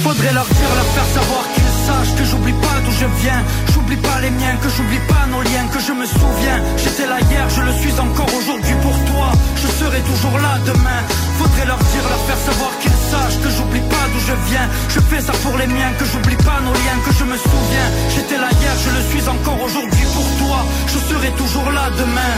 Faudrait leur dire, leur faire savoir qu'ils sachent que j'oublie pas d'où je viens. J'oublie pas les miens, que j'oublie pas nos liens, que je me souviens. J'étais là hier, je le suis encore aujourd'hui pour toi. Je serai toujours là demain. Faudrait leur dire, leur faire savoir qu'ils sachent que j'oublie pas d'où je viens. Je fais ça pour les miens, que j'oublie pas nos liens, que je me souviens. J'étais là hier, je le suis encore aujourd'hui pour toi. Je serai toujours là demain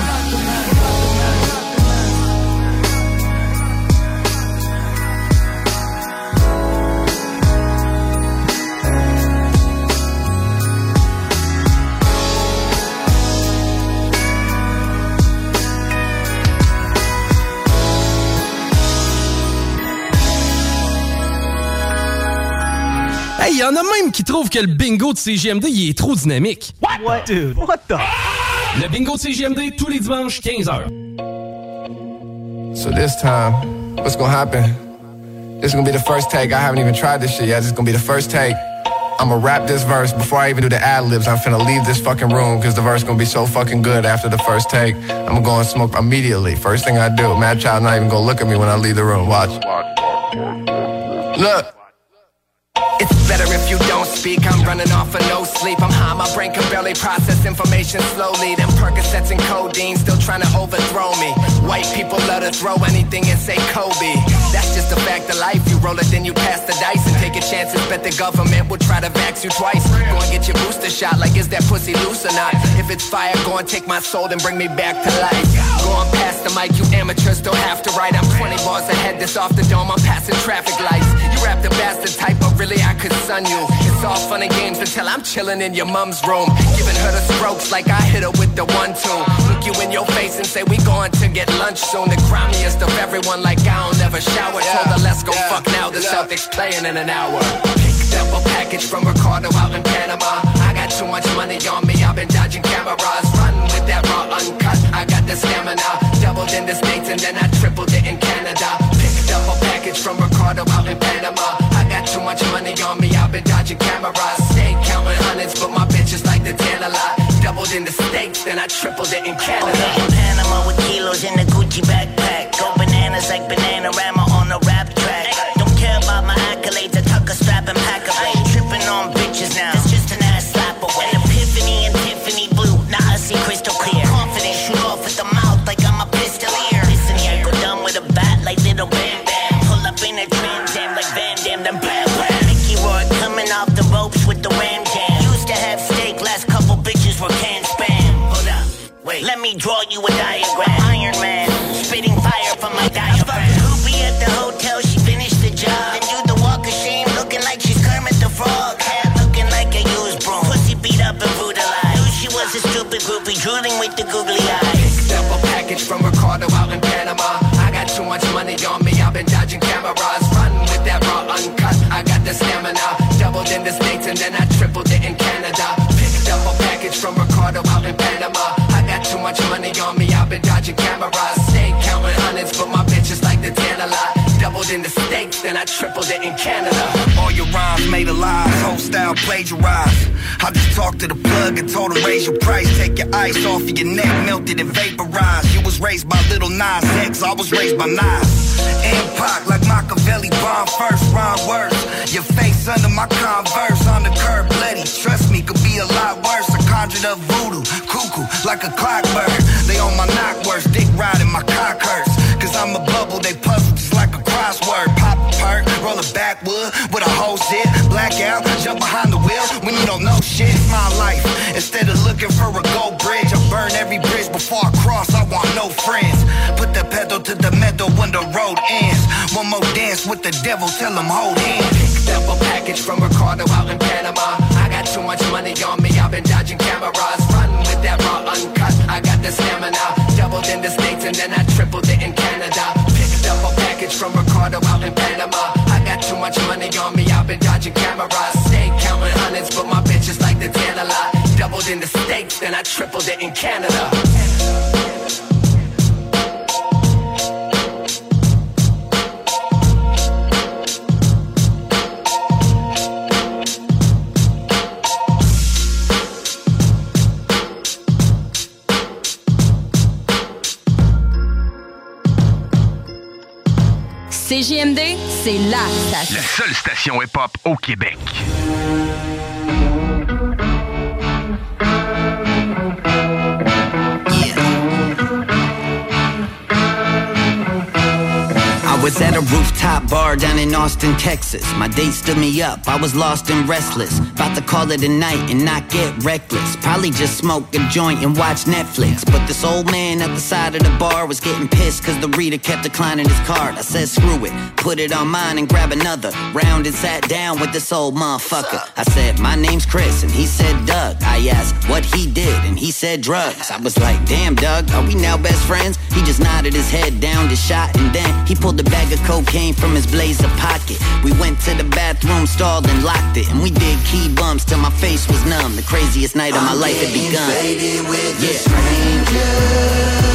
il y en a même qui trouvent que le bingo de CGMD il est trop dynamique. What, dude? What the? Le bingo de CGMD tous les dimanches 15h. So this time, what's gonna happen? This is gonna be the first take. I haven't even tried this shit yet. This is gonna be the first take. I'm gonna rap this verse before I even do the ad libs. I'm finna leave this fucking room because the verse gonna be so fucking good after the first take. I'm gonna go and smoke immediately. First thing I do. Mad Child not even gonna look at me when I leave the room. Watch. Look. Better if you don't speak. I'm running off of no sleep. I'm high, my brain can barely process information slowly. Them Percocets and codeine still trying to overthrow me. White people love to throw anything and say Kobe. That's just a fact of life. You roll it, then you pass the dice and take your chances. Bet the government will try to vax you twice. Go and get your booster shot. Like, is that pussy loose or not? If it's fire, go and take my soul and bring me back to life. Go on past the mic, you amateurs don't have to write. I'm 20 bars ahead, this off the dome. I'm passing traffic lights. You rap the bastard type, but really I could son you. It's all fun and games until I'm chilling in your mom's room. Giving her the strokes like I hit her with the one two. Look you in your face and say we going to get lunch soon. The grimiest of everyone like I don't ever shower. Told her let's go fuck now. The Celtics playing in an hour. Picked up a package from Ricardo out in Panama. I got too much money on me. I've been dodging cameras. Run with that raw uncut. I got the stamina. Doubled in the States and then I tripled it in Canada. Picked up a package from Ricardo out in Panama. Too much money on me. I've been dodging cameras. Stay counting hundreds, but my bitches like the tan a lot. Doubled in the States, then I tripled it in Canada. in Panama with kilos in the Gucci backpack. Go bananas like Bananarama on a rap track. Don't care about my accolades. I tuck a strap and pack. I tripping on bitches now. Me draw you a diagram. Iron Man, spitting fire from my diaphragm. Groupie at the hotel, she finished the job. Then do the walk of shame, looking like she's Kermit the Frog. Hat looking like a used broom. Pussy beat up and brutalized. Knew she was a stupid groupie, drooling with the googly eyes. Picked up a package from Ricardo out in Panama. I got too much money on me, I've been dodging cameras. Run with that raw uncut, I got the stamina. Doubled in the States and then I tripled it in Canada. Picked up a package from Ricardo out in Panama. memorize Doubled in the States, then I tripled it in Canada. All your rhymes made lies, whole style plagiarized. I just talked to the plug and told him raise your price. Take your ice off of your neck, melted and vaporized. You was raised by little Nas X, I was raised by Nas. Pac, like Machiavelli, bomb first, rhyme worse. Your face under my converse, on the curb, bloody. Trust me, could be a lot worse. I conjured up voodoo, cuckoo, like a clockwork. They on my knock worse, dick riding my cock hurts. Cause I'm a bubble, they puzzle crossword. Pop perk, roll a backwood with a whole zip. Blackout, jump behind the wheel when you don't know shit. It's my life. Instead of looking for a gold bridge, I burn every bridge before I cross. I want no friends. Put the pedal to the metal when the road ends. One more dance with the devil, tell him hold hands. Picked up a package from Ricardo out in Panama. I got too much money on me, I've been dodging cameras. Run with that raw uncut, I got the stamina. Doubled in the States and then I tripled it in Canada. From Ricardo out in Panama. I got too much money on me, I've been dodging cameras. Stay counting hundreds, but my bitches like the tan a lot. Doubled in the States, then I tripled it in Canada. CJMD, c'est la station. La seule station hip-hop au Québec. Was at a rooftop bar down in Austin, Texas. My date stood me up. I was lost and restless. About to call it a night and not get reckless. Probably just smoke a joint and watch Netflix. But this old man at the side of the bar was getting pissed cause the reader kept declining his card. I said, screw it, put it on mine and grab another. Round and sat down with this old motherfucker. I said, my name's Chris, and he said Doug. I asked what he did, and he said drugs. I was like, damn, Doug, are we now best friends? He just nodded his head down the shot, and then he pulled a bag of cocaine from his blazer pocket. We went to the bathroom stall and locked it, and we did key bumps till my face was numb. The craziest night of my life had begun. Yeah. Next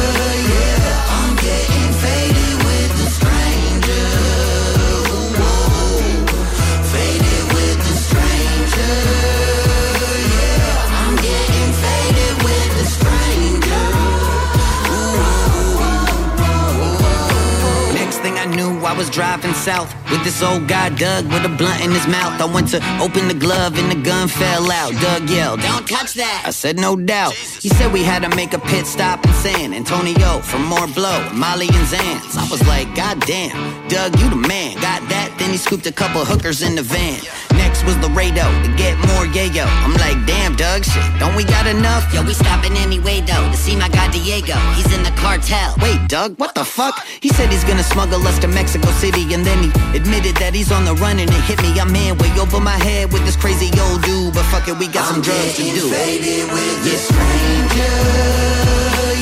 was driving south with this old guy Doug with a blunt in his mouth. I went to open the glove and the gun fell out. Doug yelled, "Don't touch that!" I said, "No doubt." He said we had to make a pit stop in San Antonio for more blow, Molly and Zans. I was like, "God damn, Doug, you the man." Got that? Then he scooped a couple hookers in the van. Next was Laredo to get more yayo. I'm like, damn, Doug, shit, don't we got enough? Yo, we stopping anyway though to see my guy Diego. He's in the cartel. Wait, Doug, what the fuck? He said he's gonna smuggle us to Mexico City, and then he admitted that he's on the run and it hit me. I'm in way over my head with this crazy old dude, but fuck it, we got some drugs to do. Faded with the stranger,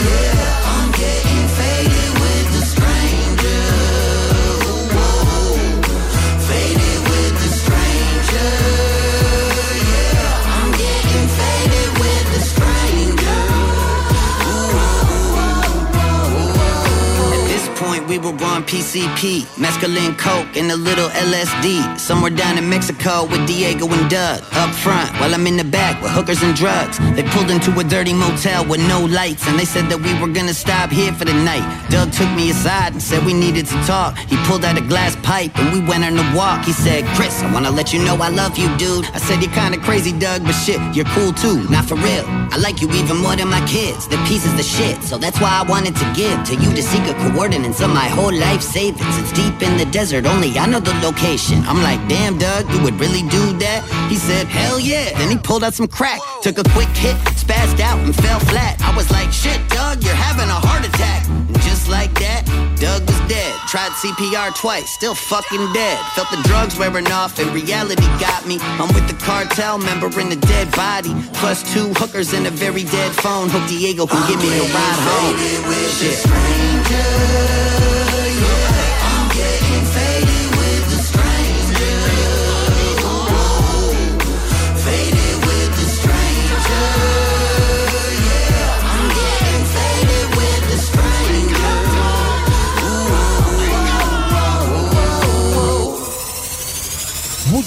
yeah. Point, we were on PCP, mescaline, coke, and a little LSD. Somewhere down in Mexico with Diego and Doug. Up front, while I'm in the back with hookers and drugs. They pulled into a dirty motel with no lights, and they said that we were gonna stop here for the night. Doug took me aside and said we needed to talk. He pulled out a glass pipe and we went on a walk. He said, Chris, I wanna let you know I love you, dude. I said, You're kinda crazy, Doug, but shit, you're cool too. Not for real. I like you even more than my kids. The pieces the shit, so that's why I wanted to give to you the secret coordinates of my whole life savings. It's deep in the desert, only I know the location. I'm like, damn, Doug, you would really do that? He said, hell yeah. Then he pulled out some crack, took a quick hit, spazzed out, and fell flat. I was like, shit, Doug, you're having a heart attack. And just like that, Doug was dead. Tried CPR twice, still fucking dead. Felt the drugs wearing off, and reality got me. I'm with the cartel member in a dead body, plus two hookers and a very dead phone. Hope Diego can give me a ride home. Shit.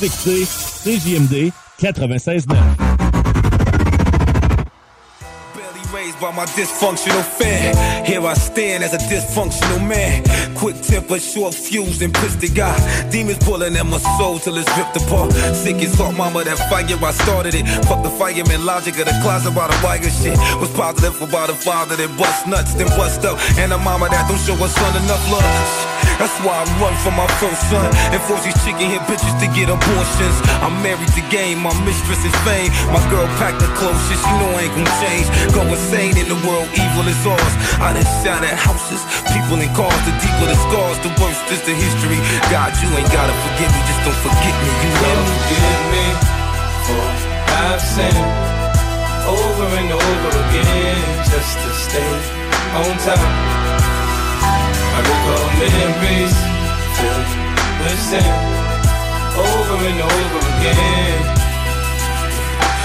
Écoutez CJMD 96.9. raised by my dysfunctional fan. Here I stand as a dysfunctional man. Quick temper, short fuse, and pissed guy. Demons pulling at my soul till it's ripped apart. Sick as hot, mama, that fire, I started it. Fuck the fireman logic of the closet about a wire shit. Was positive about a father that bust nuts, then bust up. And a mama that don't show her son enough love. That's why I run for my first son and force these chicken hit bitches to get abortions. I'm married to game, my mistress is fame. My girl packed the closest, she know I ain't gon' change. Go insane in the world, evil is ours. I done shot at houses, people in cars. The deeper the scars, the worse is the history. God, you ain't gotta forgive me, just don't forget me. You love me. For I've sinned over and over again just to stay on top. I recall memories filled with sin over and over again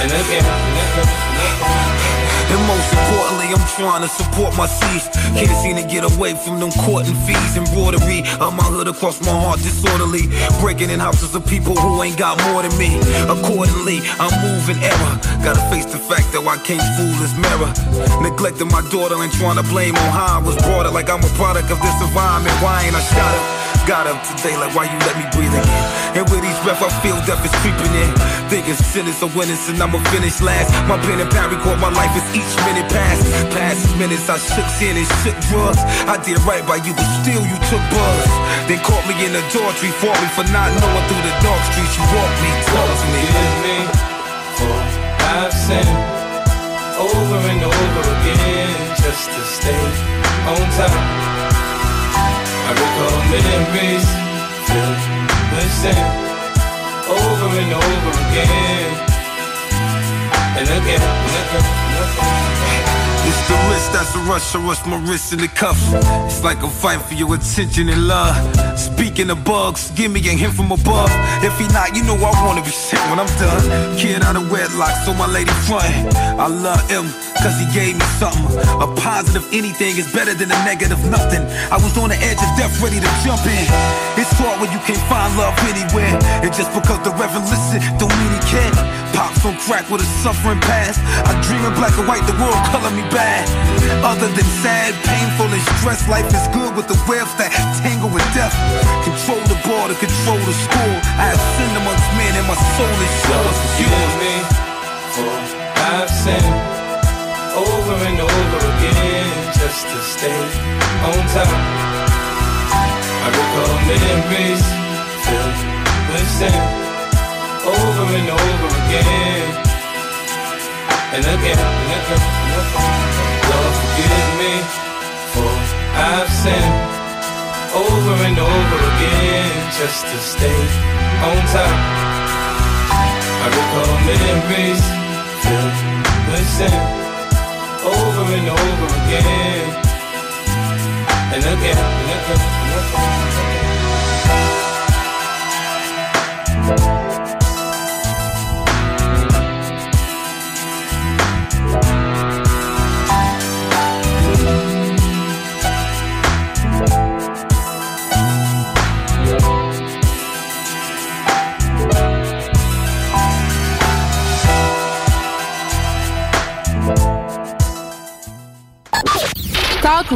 and again. And again. And most importantly, I'm trying to support my seeds. Can't seem to get away from them court and fees. Embroidery my hood across my heart disorderly. Breaking in houses of people who ain't got more than me. Accordingly, I'm moving error. Gotta face the fact that I can't fool this mirror. Neglecting my daughter and trying to blame on how I was brought up like I'm a product of this environment. Why ain't I shot? Got up today like why you let me breathe again? And with each breath I feel death is creeping in. Thinking sinners are winners and I'ma finish last. My pen and pad record my life is each minute past. Past minutes I shook sin and shook drugs. I did right by you, but still you took buzz. Then caught me in the adultery, fought me for not knowing through the dark streets. You walked me, talk to me. Forgive me for I've sinned over and over again just to stay on top. I recall memories filled with sin over and over again and again and again. And again. It's the wrist that's a rush, I rush my wrist in the cuffs. It's like a fight for your attention and love. Speaking of bugs, give me a hint from above. If he not, you know I wanna be sick when I'm done. Kid out of wedlock, so my lady front. I love him, cause he gave me something. A positive anything is better than a negative nothing. I was on the edge of death, ready to jump in. It's hard when you can't find love anywhere. And just because the reverend listen, don't mean he can. Pops on crack with a suffering past. I dream in black and white, the world color me bad. Other than sad, painful, and stress, life is good with the webs that tangle with death. Control the border, control the school. I have sinned amongst men, and my soul is yours. Forgive me for I've sinned over and over again just to stay on top. I recall memories filled with sin over and over again. And again, and again, and again. Lord, forgive me for I've sinned over and over again just to stay on top. I recall memories filled with sin over and over again. And again, and again, and again.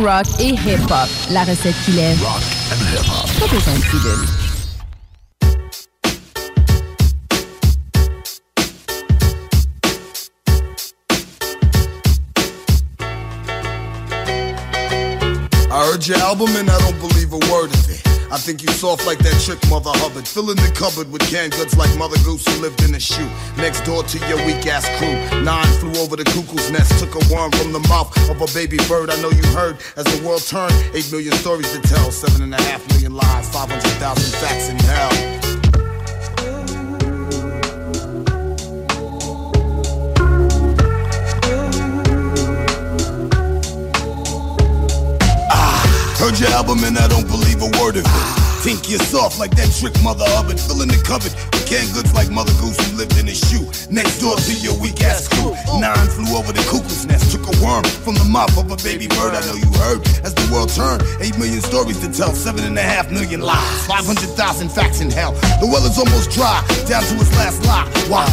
Rock et hip-hop. La recette qui lève. Rock and hip-hop. Pas besoin de pilule. I heard your album and I don't believe a word of it. I think you soft like that trick Mother Hubbard. Filling the cupboard with canned goods like Mother Goose who lived in a shoe. Next door to your weak ass crew. Nine flew over the cuckoo's nest, took a worm from the mouth of a baby bird. I know you heard as the world turned. Eight million stories to tell, seven and a half million lies, 500,000 facts in hell. Heard your album and I don't believe a word of it. Think you're soft like that trick Mother Hubbard. Filling the cupboard with canned goods like Mother Goose who lived in a shoe. Next door to your weak ass crew. Nine flew over the cuckoo's nest. Took a worm from the mouth of a baby bird. I know you heard as the world turned. Eight million stories to tell. Seven and a half million lies. 500,000 facts in hell. The well is almost dry. Down to its last lie. Why?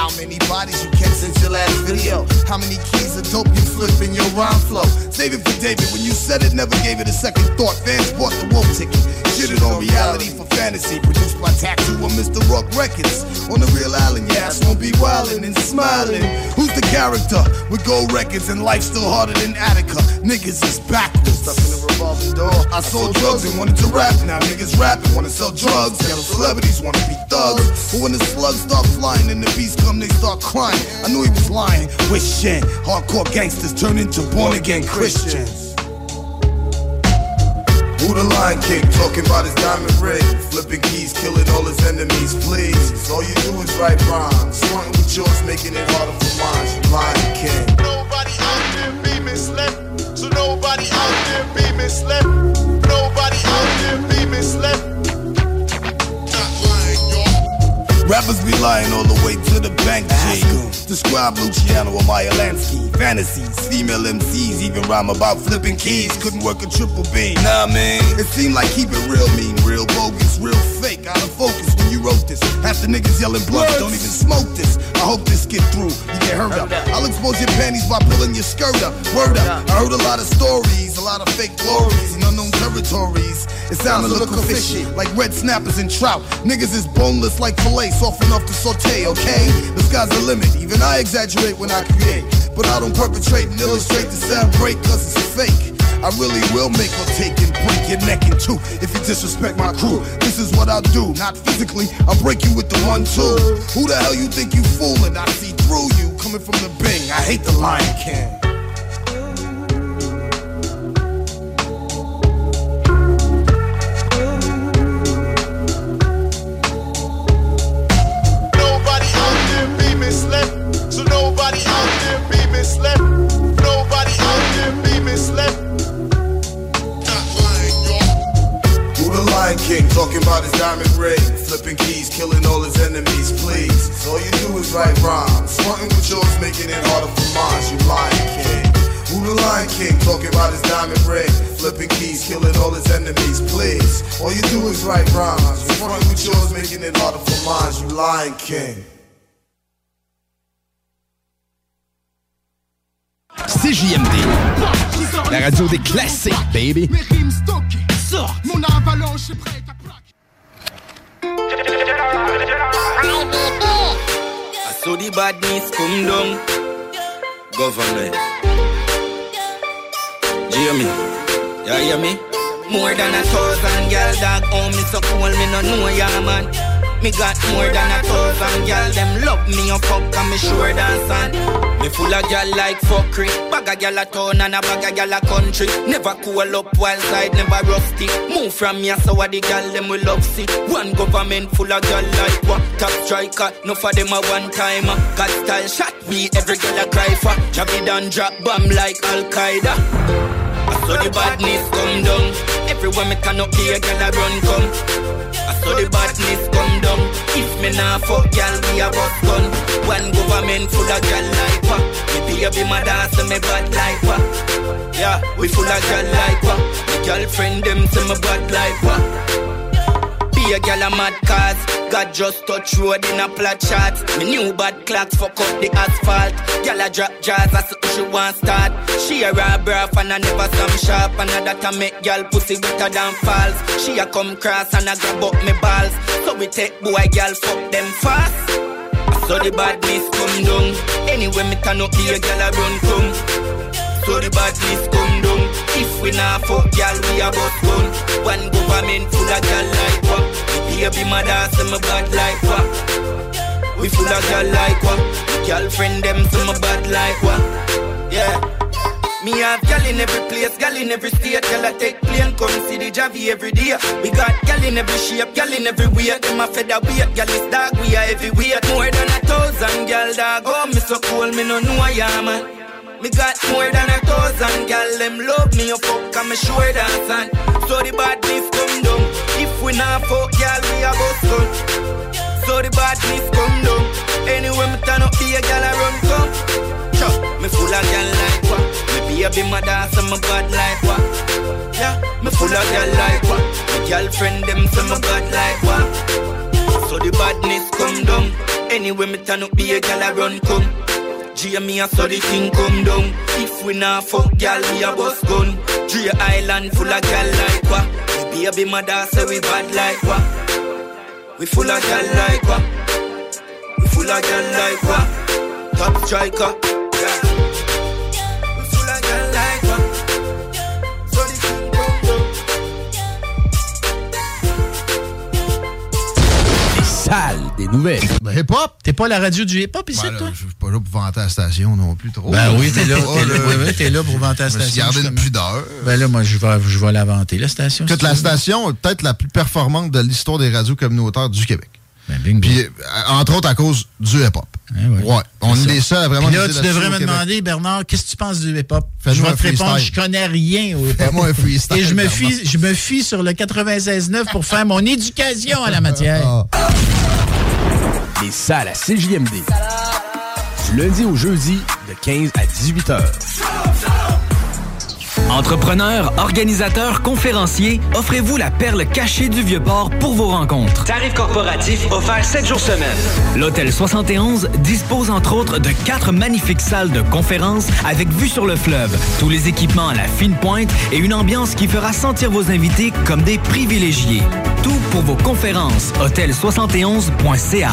How many bodies you kept since your last video? How many keys of dope you flip in your rhyme flow? Save it for David. When you said it, never gave it a second thought. Fans bought the wolf ticket. Shit it on reality for fantasy. Produced by Tattoo and Mr. Rock Records. On the real island, your ass won't be wildin' and smiling. Who's the character? With gold records and life still harder than Attica. Niggas is backwards. Door. I sold drugs and wanted to rap. Now niggas rapping, wanna sell drugs. Ghetto celebrities wanna be thugs. But when the slugs start flying and the beasts come, they start crying. I knew he was lying. Wishing hardcore gangsters turn into born again Christians. Who the Lion King talking about his diamond ring? Flipping keys, killing all his enemies, please. All you do is write rhymes. Smarting with yours, making it harder for mine. Lion King. Nobody out there be misled. Be misled. Nobody out there be misled. Rappers be lying all the way to the bank, G. Describe Luciano or Maya Lansky. Fantasies, female MCs even rhyme about flipping keys. Couldn't work a triple B. Nah, man. It seemed like keep it real mean, real bogus, real fake. Out of focus when you wrote this. Half the niggas yelling blunt, don't even smoke this. I hope this get through. You get hurt up. I'll expose your panties by pulling your skirt up. Word up. I heard a lot of stories, a lot of fake glories in unknown territories. It sounded a little fishy, like red snappers and trout. Niggas is boneless like filet, soft enough to saute, okay? The sky's the limit, even I exaggerate when I create. But I don't perpetrate and illustrate the sound great cause it's fake. I really will make or take and break your neck in two if you disrespect my crew. This is what I'll do, not physically, I'll break you with the one two. Who the hell you think you fooling? I see through you coming from the Bing. I hate the Lion King. Nobody out there be misled. Nobody out there be misled. Who the Lion King talking about his diamond ring? Flipping keys, killing all his enemies, please. All you do is write rhymes. Smarting with yours, making it harder for mine. You Lion King. Who the Lion King talking about his diamond ring? Flipping keys, killing all his enemies, please. All you do is write rhymes. Smarting with yours, making it harder for mine. You Lion King. CJMD, la radio des classiques, baby. Mon avalanche est prête à I saw the badness come down. Government. Hear me? You hear me? More than a thousand girl dog on me so cool me no know ya man. Me got more than a thousand gal, them love me and fuck and me sure dance on. Me full of gal like fuckery. Bag a gal a town and a bag a gal a country. Never cool up while side, never rusty. Move from here so what the gal them will love see. One government full of gal like what? Top striker, no for them a one timer. Got style shot me, every gal a cry for. Javi done drop bomb like Al Qaeda. I saw the badness come down. Everywhere me turn up here, gal a run come. Saw the badness come down. If me nah fuck gal, we a bust gun. One government full of gal like what? Me my dance and me bad like what? Yeah, we full of gal like what? My girlfriend them say me bad like what? Be a gal a mad cars. God just touch road in a flat shot. Me new bad clocks fuck up the asphalt. Gal a drop jazz as she want start. She a rub rough and I never some sharp. And that a make gal pussy wetter than falls. She a come cross and I grab up me balls. So we take boy gal fuck them fast. So the badness come down. Anyway me turn up here gal a run come. So the badness come down. If we nah fuck gal we a bust gun. One government full of gal like what? Me baby mother say me bad like what? We full of gal like what? Girlfriend them say me bad like what? Yeah. Me have gal in every place, gal in every state, gal I take plane, come see the Javi every day. We got gal in every shape, gal in every way. Them a featherweight, gal is dog, we are heavyweight. More than a thousand gal dog, oh me so cool, me no know I am man. Me got more than a thousand gal, them love me, you fuck, and me sure dance on. So the badness come down. If we not fuck, gal, we a bust gun. So the badness come down. Anyway, me turn up, a gal, I run come. Chop, me full of gal like what? Me baby, my dance, and my bad like what? Yeah, me full of gal like what? My girlfriend, them say me bad like what? So the badness come down. Anyway, me turn up, a gal, I run come. Jamie, I saw the thing come down. If we not fuck, gal, we a bust gun. Drea Island full of gal like what? Me baby mother say we bad like what? We full of gal like what? We full of gal like what? Top striker, yeah. We full of gal like what? So des nouvelles. Ben, hip-hop. T'es pas la radio du hip-hop ici, Ben là, toi? Je suis pas là pour vanter la station non plus trop. Ben oui, t'es là, pas, là, oui, là pour vanter la station, gardé une pudeur. Ben là, moi, je vais, je vais la vanter, la station. Toute si la station est peut-être la plus performante de l'histoire des radios communautaires du Québec. Ben, Puis, euh, entre autres, à cause du hip-hop. ouais. On est C'est ça. les seuls à vraiment Puis là, tu devrais me demander, Bernard, qu'est-ce que tu penses du hip-hop? Je vais te répondre, je connais rien au hip-hop. Fais-moi un freestyle, Et je me, fie, je me fie sur le 96.9 pour faire mon éducation à la matière. Ah. Les salles à CJMD. Du lundi au jeudi, de 15 à 18 heures. Entrepreneurs, organisateurs, conférenciers, offrez-vous la perle cachée du Vieux-Port pour vos rencontres. Tarif corporatif offert 7 jours semaine. L'Hôtel 71 dispose entre autres de quatre magnifiques salles de conférences avec vue sur le fleuve, tous les équipements à la fine pointe et une ambiance qui fera sentir vos invités comme des privilégiés. Tout pour vos conférences. Hôtel71.ca.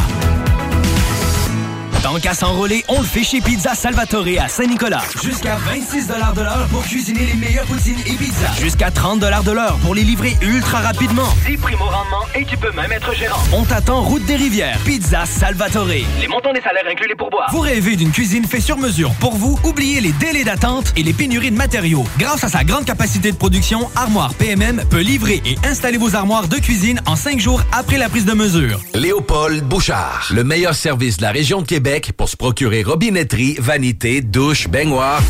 Tant qu'à s'enrôler, on le fait chez Pizza Salvatore à Saint-Nicolas. Jusqu'à 26 de l'heure pour cuisiner les meilleures poutines et pizzas. Jusqu'à 30 de l'heure pour les livrer ultra rapidement. 10 primes au rendement et tu peux même être gérant. On t'attend route des rivières. Pizza Salvatore. Les montants des salaires incluent les pourboires. Vous rêvez d'une cuisine faite sur mesure pour vous? Oubliez les délais d'attente et les pénuries de matériaux. Grâce à sa grande capacité de production, Armoire PMM peut livrer et installer vos armoires de cuisine en 5 jours après la prise de mesure. Léopold Bouchard, le meilleur service de la région de Québec pour se procurer robinetterie, vanité, douche, baignoire.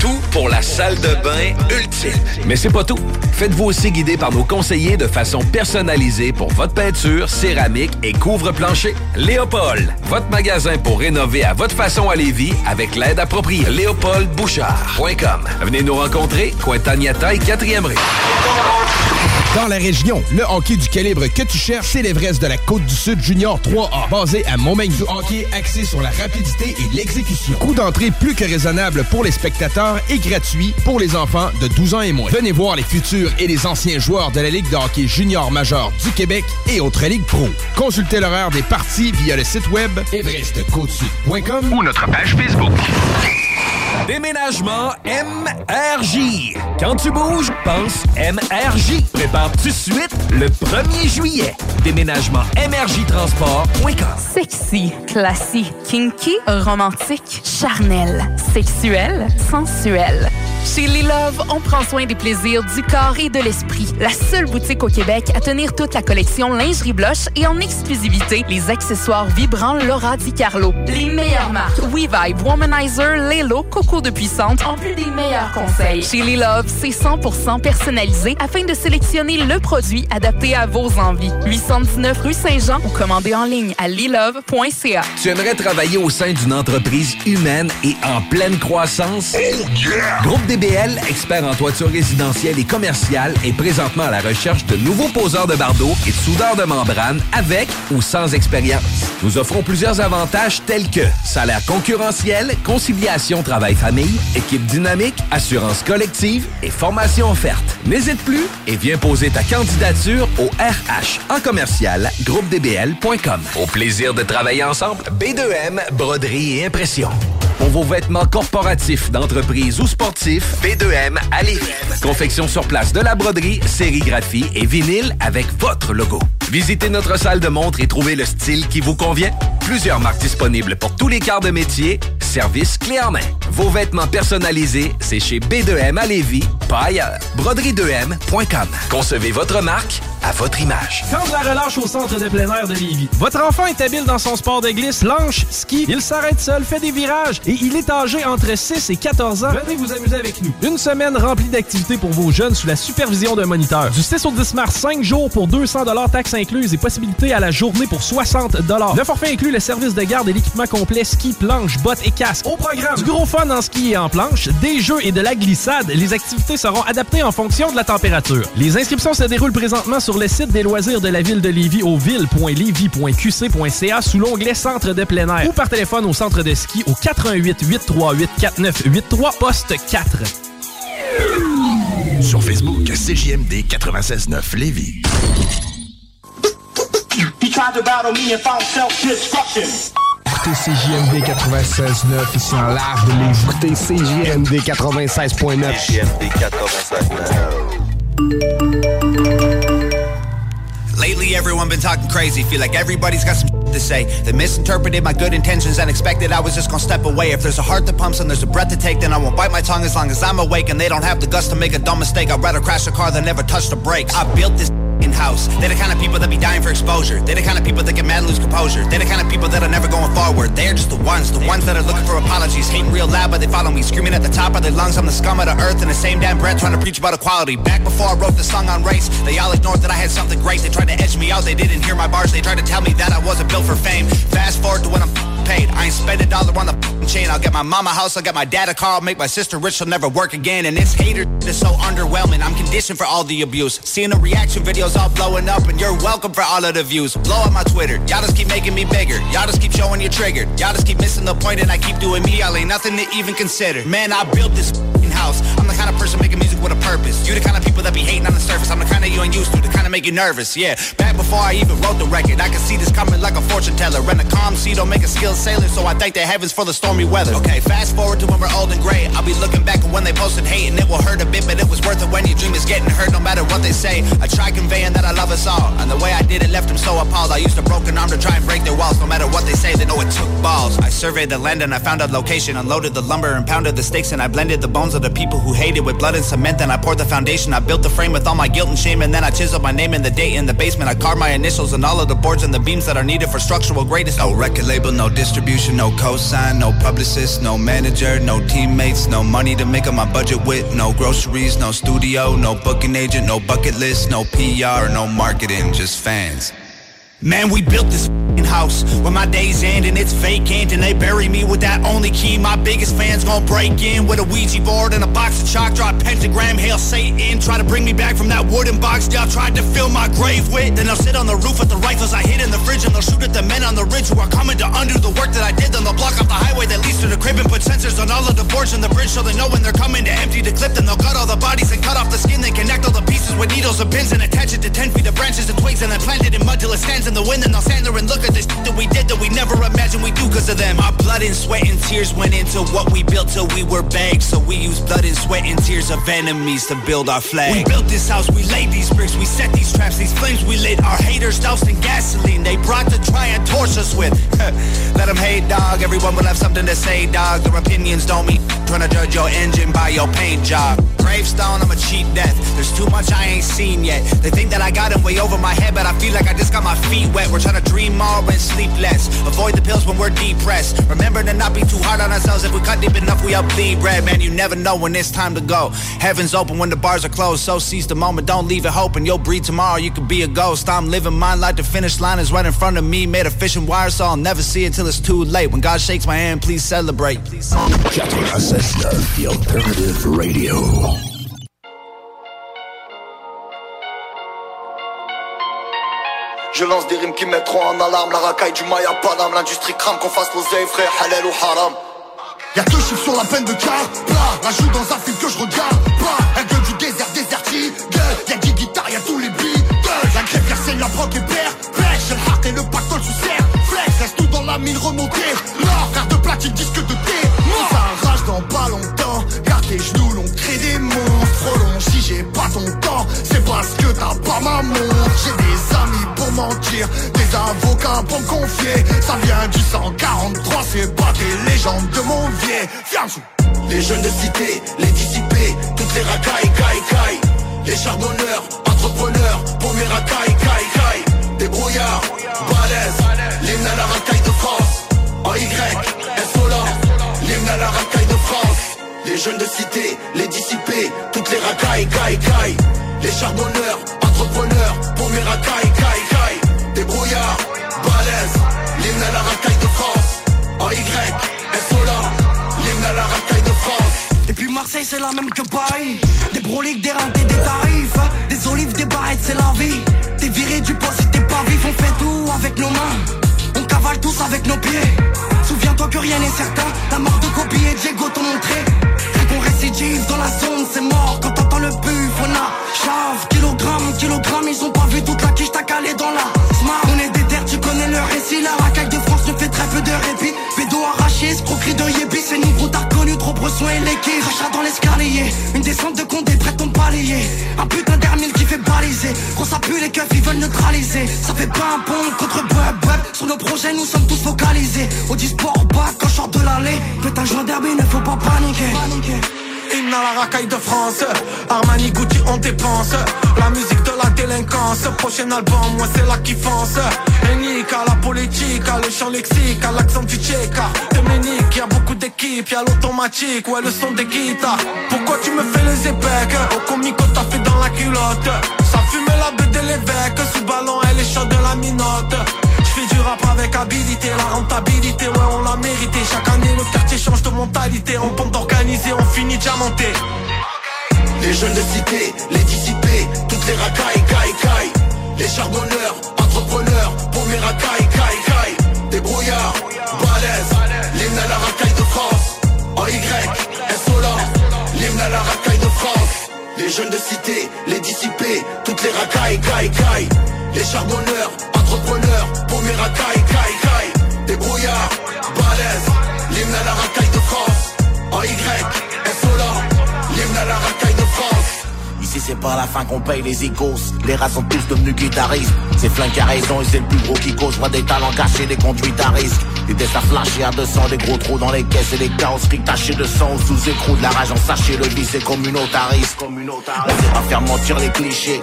Tout pour la salle de bain ultime. Mais c'est pas tout. Faites-vous aussi guider par nos conseillers de façon personnalisée pour votre peinture, céramique et couvre-plancher. Léopold, votre magasin pour rénover à votre façon à Lévis avec l'aide appropriée. LéopoldBouchard.com. Venez nous rencontrer, Cointagnata et 4e rue. Dans la région, le hockey du calibre que tu cherches, c'est l'Everest de la Côte-du-Sud Junior 3A, basé à Montmagny. Du hockey axé sur la rapidité et l'exécution. Coût d'entrée plus que raisonnable pour les spectateurs et gratuit pour les enfants de 12 ans et moins. Venez voir les futurs et les anciens joueurs de la Ligue de hockey junior majeur du Québec et autres ligues pro. Consultez l'horaire des parties via le site web everestcôtesud.com ou notre page Facebook. Déménagement MRJ. Quand tu bouges, pense MRJ. Prépare tout de suite le 1er juillet. Déménagement MRJtransport.com. Sexy, classique, kinky, romantique, charnel, sexuel, sensuel. Chez Les Love, on prend soin des plaisirs du corps et de l'esprit. La seule boutique au Québec à tenir toute la collection lingerie blush et en exclusivité les accessoires vibrants Laura Di Carlo. Les meilleures marques WeVibe, Womanizer, Coco de Puissante, en plus des meilleurs conseils. Chez Les Love, c'est 100% personnalisé afin de sélectionner le produit adapté à vos envies. 819 rue Saint-Jean ou commandez en ligne à lilove.ca. Tu aimerais travailler au sein d'une entreprise humaine et en pleine croissance? Groupe DBL, expert en toiture résidentielle et commerciale, est présentement à la recherche de nouveaux poseurs de bardeaux et de soudeurs de membrane avec ou sans expérience. Nous offrons plusieurs avantages tels que salaire concurrentiel, travail-famille, équipe dynamique, assurance collective et formation offerte. N'hésite plus et viens poser ta candidature au RH en commercial groupedbl.com. Au plaisir de travailler ensemble, B2M, broderie et impression. Pour vos vêtements corporatifs, d'entreprise ou sportifs, B2M à Lévis. Confection sur place de la broderie, sérigraphie et vinyle avec votre logo. Visitez notre salle de montre et trouvez le style qui vous convient. Plusieurs marques disponibles pour tous les quarts de métier. Service clé en main. Vos vêtements personnalisés, c'est chez B2M à Lévis, pas ailleurs. Broderie2M.com. Concevez votre marque à votre image. Quand de la relâche au centre de plein air de Lévis. Votre enfant est habile dans son sport de glisse, planche, ski. Il s'arrête seul, fait des virages et il est âgé entre 6 et 14 ans. Venez vous amuser avec nous. Une semaine remplie d'activités pour vos jeunes sous la supervision d'un moniteur. Du 6 au 10 mars, 5 jours pour 200 taxes incluses et possibilité à la journée pour 60 Le forfait inclut le service de garde et l'équipement complet ski, planche, bottes et casque. Au programme, du gros fun en ski et en planche, des jeux et de la glissade. Les activités seront adaptées en fonction de la température. Les inscriptions se déroulent présentement sur le site des loisirs de la ville de Lévis au ville.lévis.qc.ca sous l'onglet Centre de plein air ou par téléphone au centre de ski au 88 838 4983 poste 4. Sur Facebook, CJMD 96.9 Lévis. He tried to battle me and found self-destruction. Écoutez CJMD 96.9 ici en live de CJMD 96.9. CJMD 96.9. Lately, everyone been talking crazy. Feel like everybody's got some to say. They misinterpreted my good intentions and expected I was just gonna step away. If there's a heart that pumps and there's a breath to take, then I won't bite my tongue as long as I'm awake. And they don't have the guts to make a dumb mistake. I'd rather crash a car than never touch the brakes. I built this in house. They're the kind of people that be dying for exposure. They're the kind of people that get mad and lose composure. They're the kind of people that are never going forward. They're just the ones, the ones that are looking for apologies. Hating real loud, but they follow me. Screaming at the top of their lungs, I'm the scum of the earth. In the same damn breath, trying to preach about equality. Back before I wrote the song on race, they all ignored that I had something great. They tried to edge me out, they didn't hear my bars. They tried to tell me that I wasn't built for fame. Fast forward to when I'm paid. I ain't spend a dollar on the chain. I'll get my mama house, I'll get my dad a car, I'll make my sister rich, she'll never work again. And this hater is so underwhelming. I'm conditioned for all the abuse. Seeing the reaction videos all blowing up, and you're welcome for all of the views. Blow up my Twitter. Y'all just keep making me bigger. Y'all just keep showing you're triggered. Y'all just keep missing the point, and I keep doing me. Y'all ain't nothing to even consider. Man, I built this house. I'm the kind of person making music with a purpose. You the kind of people that be hating on the surface. I'm the kind of you ain't used to, the kind of make you nervous. Yeah, back before I even wrote the record, I could see this coming like a fortune teller. And a calm sea don't make a skilled sailor, so I thank the heavens for the stormy weather. Okay, fast forward to when we're old and gray. I'll be looking back at when they posted hate, and it will hurt a bit, but it was worth it when your dream is getting hurt, no matter what they say. I try conveying that I love us all, and the way I did it left them so appalled. I used a broken arm to try and break their walls, no matter what they say, they know it took balls. I surveyed the land and I found a location, unloaded the lumber and pounded the stakes, and I blended the bones of the people who hated with blood and cement. Then I poured the foundation. I built the frame with all my guilt and shame, and then I chiseled my name and the date in the basement. I carved my initials and all of the boards and the beams that are needed for structural greatness. No record label, no distribution, no cosign, no publicist, no manager, no teammates, no money to make up my budget with, no groceries, no studio, no booking agent, no bucket list, no PR, no marketing, just fans. Man, we built this house where my days end and it's vacant and they bury me with that only key. My biggest fans gon' break in with a Ouija board and a box of chalk. Draw a pentagram, hail Satan. Try to bring me back from that wooden box y'all tried to fill my grave with. Then they'll sit on the roof with the rifles I hid in the fridge and they'll shoot at the men on the ridge who are coming to undo the work that I did. Then they'll block off the highway that leads to the crib and put sensors on all of the boards and the bridge so they know when they're coming to empty the clip. Then they'll cut all the bodies and cut off the skin. Then connect all the pieces with needles and pins and attach it to 10 feet of branches and twigs and then plant it in mud till it stands in the wind and I'll stand there and look at this that we did that we never imagined we do cause of them. Our blood and sweat and tears went into what we built till we were bags. So we use blood and sweat and tears of enemies to build our flag. We built this house, we laid these bricks, we set these traps, these flames we lit. Our haters doused in gasoline they brought to try and torch us with. Let them hate, dog. Everyone will have something to say, dog. Their opinions don't mean trying to judge your engine by your paint job. Gravestone, I'm a cheat death. There's too much I ain't seen yet. They think that I got them way over my head, but I feel like I just got my feet wet. We're trying to dream more and sleep less. Avoid the pills when we're depressed. Remember to not be too hard on ourselves. If we cut deep enough, we up bleed red. Man, you never know when it's time to go. Heaven's open when the bars are closed. So seize the moment, don't leave it hoping. You'll breathe tomorrow, you could be a ghost. I'm living mine like the finish line is right in front of me. Made of fishing wire, so I'll never see it till it's too late. When God shakes my hand, please celebrate. Please celebrate. 96.9, The Alternative Radio. Je lance des rimes qui mettront en alarme La racaille du Maya Panam. L'industrie crame qu'on fasse l'oseille frère Halal ou haram. Y'a deux chiffres sur la peine de car Plat, rajoute dans un film que je regarde Pas, un gueule du désert désertique. Y'a 10 guitares, y'a tous les beats La grève saigne la broque et perd Pêche, j'ai le hard et le pactole sous serre. Flex, reste tout dans la mine remontée. L'or, frère de platine, disque de thé. Ça rage dans pas longtemps. Garde tes genoux, l'on crée des monstres si j'ai pas ton temps C'est parce que t'as pas ma montre. J'ai des amis pour mentir Des avocats pour me confier. Ça vient du 143 C'est pas des légendes de mon vieux Ferme Les jeunes de cité, les dissipés Toutes les racailles, caille, caille Les charbonneurs, entrepreneurs Pour mes racailles, caille, caille Des brouillards, balèzes L'hymne à la racaille de France. En Y, insolent L'hymne à la racaille Les jeunes de cité, les dissipés Toutes les racailles, caille, caille Les charbonneurs, entrepreneurs Pour mes racailles, caille, caille Des brouillards, balèzes L'hymne à la racaille de France. En Y, insolent L'hymne à la racaille de France. Et puis Marseille c'est la même que Paris. Des broliques, des rentes et des tarifs. Des olives, des barrettes c'est la vie. T'es viré du poste si t'es pas vif. On fait tout avec nos mains On cavale tous avec nos pieds. Souviens-toi que rien n'est certain. La mort de Kobe et Diego t'ont montré. Qu'on récidive dans la zone c'est mort. Quand t'entends le buff on a chave. Kilogramme, kilogramme Ils ont pas vu toute la quiche t'as calé dans la smart. On est des terres tu connais le récit. La racaille de France ne fait très peu de répit. Pédo arraché, escroquerie de yébi C'est niveau t'as reconnu, trop soin et l'équipe Rachat dans l'escalier. Une descente de condé près de ton palier. Un putain d'hermile qui fait baliser. Gros ça pue les keufs ils veulent neutraliser. Ça fait pas un pont contre bub bub Sur nos projets nous sommes tous focalisés. Au sport bac quand je de l'allée. Putain joint derby ne faut pas paniquer Hymne à la racaille de France. Armani Gucci on dépense. La musique de la délinquance. Prochain album moi c'est la kiffance Unique à la politique À le chant lexique À l'accent tchèque. Dominique Y'a beaucoup d'équipes Y'a l'automatique Ouais le son des guitares. Pourquoi tu me fais les épecs Au comico t'as fait dans la culotte. Ça fume la bête de l'évêque Sous ballon elle est chaude de la minote Du rap avec habilité La rentabilité ouais on l'a mérité Chaque année le quartier change de mentalité On pompe d'organiser on finit diamanté Les jeunes de cité, les dissipés, toutes les racailles, caille, caille. Les charbonneurs, entrepreneurs, pour mes racailles, caille, caille. Des brouillards, balèzes, l'hymne à la racaille de France. En Y, insolent, l'hymne à la racaille de France. Les jeunes de cité, les dissipés, toutes les racailles, caille, caille. Les charbonneurs, entrepreneurs, pour mes racailles, caille, caille. Balèzes, l'hymne à la racaille C'est pas la fin qu'on paye les icos Les rats sont tous devenus guitaristes. C'est flingue qui a raison et c'est le plus gros qui cause. Vois des talents cachés, des conduites à risque. Des tests à flasher à 200, des gros trous dans les caisses Et des carrosseries tachées de sang. Sous écrou De la rage en sachet, le vice est communautariste On sait pas faire mentir les clichés.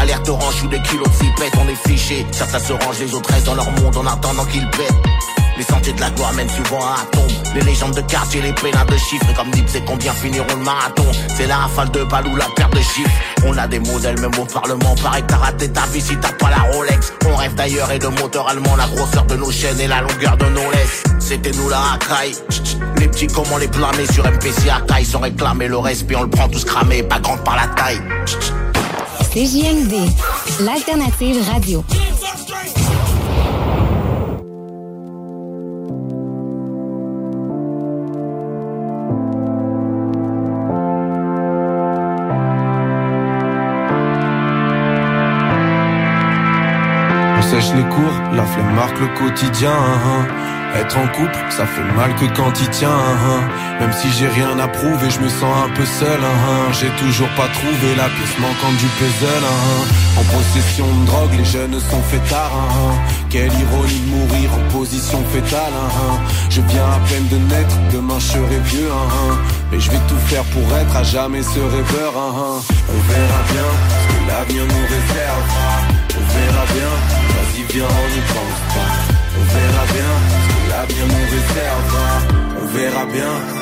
Alerte orange ou des kilos de cipette, on est fichés. Certains se rangent, les autres restent dans leur monde en attendant qu'ils pètent les sentiers de la gloire mènent souvent à tombe. Les légendes de quartier, les pénins de chiffres Et comme dit, c'est combien finiront le marathon? C'est la rafale de balles ou la perte de chiffres. On a des modèles même au parlement Pareil que t'as raté ta vie si t'as pas la Rolex. On rêve d'ailleurs et de moteur allemand La grosseur de nos chaînes et la longueur de nos laisses. C'était nous la racaille. Les petits comment les blâmer sur MPC à taille Sans réclamer le respect on le prend tous cramé Pas grande par la taille. CJMD, l'alternative radio. Les cours, la flemme marque le quotidien. Être en couple, ça fait mal que quand il tient. Même si j'ai rien à prouver, je me sens un peu seul. J'ai toujours pas trouvé la pièce manquante du puzzle. En possession de drogue, les jeunes sont fêtards. Quelle ironie de mourir en position fétale. Je viens à peine de naître, demain je serai vieux. Mais je vais tout faire pour être à jamais ce rêveur. On verra bien ce que l'avenir nous réserve. On verra bien, on n'y pense pas. On verra bien ce que l'avenir nous réserve. On verra bien,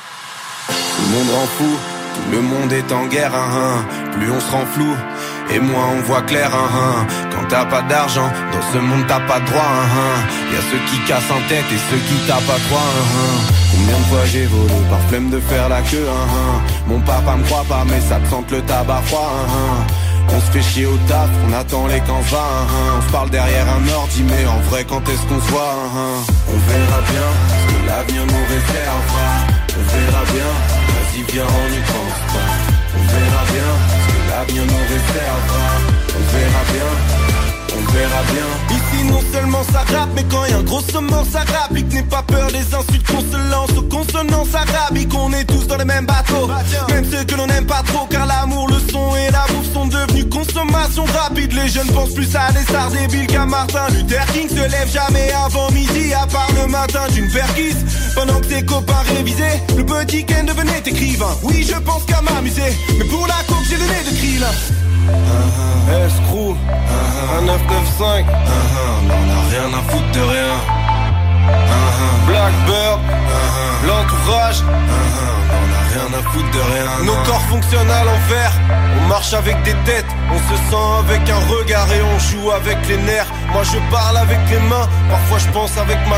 le monde rend fou, tout le monde est en guerre, hein, hein. plus on se rend flou. Et moins on voit clair, hein, quand t'as pas d'argent, dans ce monde t'as pas de droit. Y a ceux qui cassent en tête et ceux qui tapent à hein. Combien de fois j'ai volé par flemme de faire la queue. Mon papa me croit pas, mais ça te sente le tabac froid. On se fait chier au taf, on attend les va. Hein. On se parle derrière un ordi, mais en vrai quand est-ce qu'on se voit. On verra bien ce que l'avenir nous réservera. On verra bien, vas-y viens on n'y pense pas On verra bien ce que l'avenir nous réservera On verra bien, on verra bien. Ici non seulement ça rappe mais quand y a un gros ça rapique N'aie pas peur des insultes qu'on se lance aux consonances arabiques On est tous dans le même bateau. Même ceux que l'on n'aime pas trop Car l'amour, le son et la bouffe sont devenus consommation rapide. Les jeunes pensent plus à des stars débiles qu'à Martin Luther King. Se lève jamais avant midi À part le matin d'une perquise Pendant que tes copains révisaient Le petit Ken devenait écrivain. Oui je pense qu'à m'amuser Mais pour la coke j'ai le nez de krill Escrew, un 995 Mais on a rien à foutre de rien. Blackbird, l'entourage, on a rien à foutre de rien nos corps fonctionnent à l'envers. On marche avec des têtes, on se sent avec un regard et on joue avec les nerfs. Moi je parle avec les mains, parfois je pense avec ma.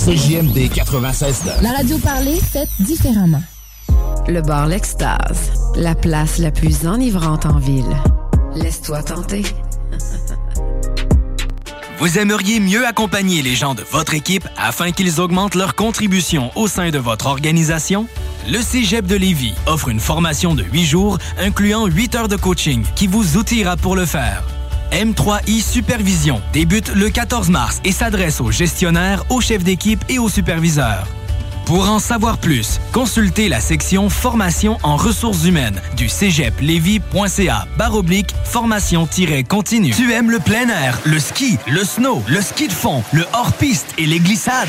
CJMD 96 La radio parlée, faite différemment. Le bar L'Extase, la place la plus enivrante en ville. Laisse-toi tenter. Vous aimeriez mieux accompagner les gens de votre équipe afin qu'ils augmentent leur contribution au sein de votre organisation? Le Cégep de Lévis offre une formation de 8 jours incluant 8 heures de coaching qui vous outillera pour le faire. M3I Supervision débute le 14 mars et s'adresse aux gestionnaires, aux chefs d'équipe et aux superviseurs. Pour en savoir plus, consultez la section Formation en ressources humaines du cégeplevy.ca baroblique formation-continue. Tu aimes le plein air, le ski, le snow, le ski de fond, le hors-piste et les glissades?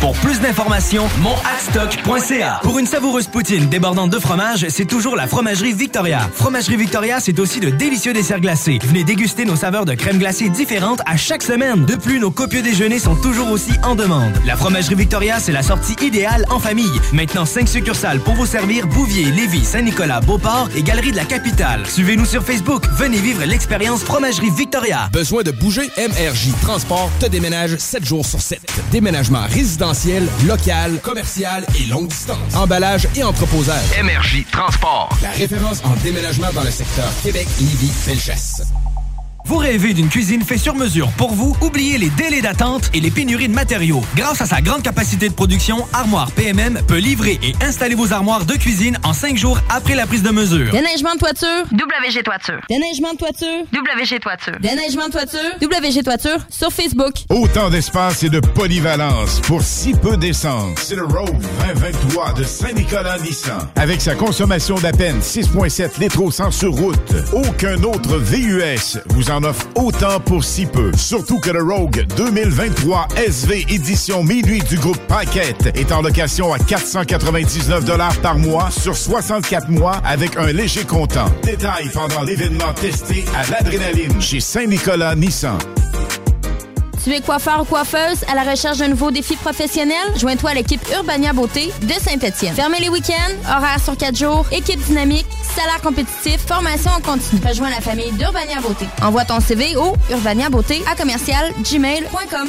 Pour plus d'informations, monadstock.ca. Pour une savoureuse poutine débordante de fromage, c'est toujours la Fromagerie Victoria. Fromagerie Victoria, c'est aussi de délicieux desserts glacés. Venez déguster nos saveurs de crème glacée différentes à chaque semaine. De plus, nos copieux déjeuners sont toujours aussi en demande. La Fromagerie Victoria, c'est la sortie idéale en famille. Maintenant, 5 succursales pour vous servir Bouvier, Lévis, Saint-Nicolas, Beauport et Galerie de la Capitale. Suivez-nous sur Facebook. Venez vivre l'expérience Fromagerie Victoria. Besoin de bouger? MRJ Transport te déménage 7 jours sur 7. Déménagement local, commercial et longue distance. Emballage et entreposage. MRJ Transport. La référence en déménagement dans le secteur Québec, Lévis, Felchasse. Vous rêvez d'une cuisine faite sur mesure pour vous? Oubliez les délais d'attente et les pénuries de matériaux. Grâce à sa grande capacité de production, Armoire PMM peut livrer et installer vos armoires de cuisine en cinq jours après la prise de mesure. Déneigement de toiture, WG Toiture. Déneigement de toiture, WG Toiture. Déneigement de toiture, WG Toiture sur Facebook. Autant d'espace et de polyvalence pour si peu d'essence. C'est le Rogue 2023 de Saint-Nicolas Nissan. Avec sa consommation d'à peine 6,7 litres au 100 sur route, aucun autre VUS vous en offre autant pour si peu. Surtout que le Rogue 2023 SV édition minuit du groupe Paquette est en location à 499 par mois sur 64 mois avec un léger comptant. Détail pendant l'événement testé à l'adrénaline chez Saint-Nicolas Nissan. Tu es coiffeur ou coiffeuse à la recherche d'un nouveau défi professionnel? Joins-toi à l'équipe Urbania Beauté de Saint-Étienne. Fermez les week-ends, horaires sur 4 jours, équipe dynamique, salaire compétitif, formation en continu. Rejoins la famille d'Urbania Beauté. Envoie ton CV au urbaniabeauté à commercial gmail.com.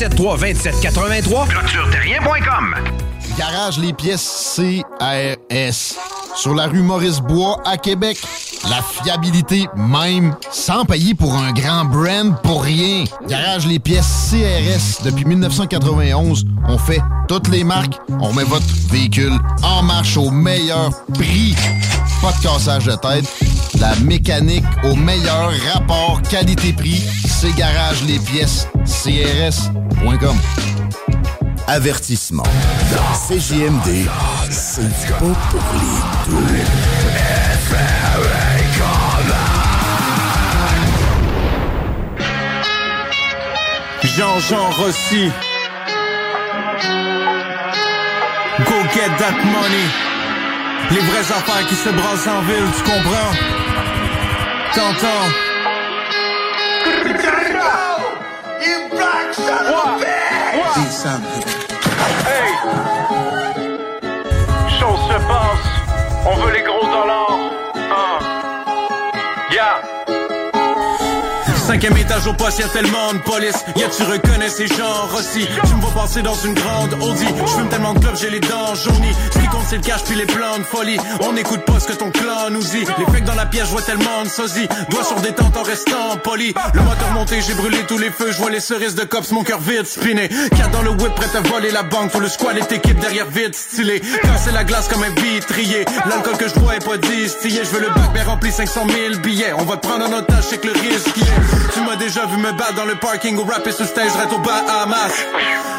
2783 clôtureterrien.com Garage les pièces CRS. Sur la rue Maurice-Bois à Québec. La fiabilité même, sans payer pour un grand brand pour rien. Garage les pièces CRS. Depuis 1991, on fait toutes les marques. On met votre véhicule en marche au meilleur prix. Pas de cassage de tête. La mécanique au meilleur rapport qualité-prix. C'est Garage les pièces CRS.com. Avertissement. CJMD, c'est pas pour les. Jean-Jean Rossi. Go get that money. Les vraies affaires qui se brassent en ville, tu comprends? T'entends? Hey! Chose se passe, on veut les gros Cinquième étage au poste, y'a tellement de police. Y'a tu reconnais ces gens aussi. Tu me vois passer dans une grande Audi. Je fume tellement de clubs, j'ai les dents jaunies. Ce qui c'est le cash puis les plans de folie. On n'écoute pas ce que ton clan nous dit. Les fake dans la pièce, vois tellement de sosie. Doigts sur détente en restant poli. Le moteur monté, j'ai brûlé tous les feux. Je vois les cerises de cops, mon cœur vide spiné. Quatre dans le whip, prêt à voler la banque. Faut le squad et équipe derrière vite stylé. Casser la glace comme un vitrier. L'alcool que je bois est pas distillé. Je veux le bac, mais rempli 500 000 billets. On va prendre en otage, c'est que le risque. Tu m'as déjà vu me battre dans le parking ou rapper sur stage, reste au Bahamas.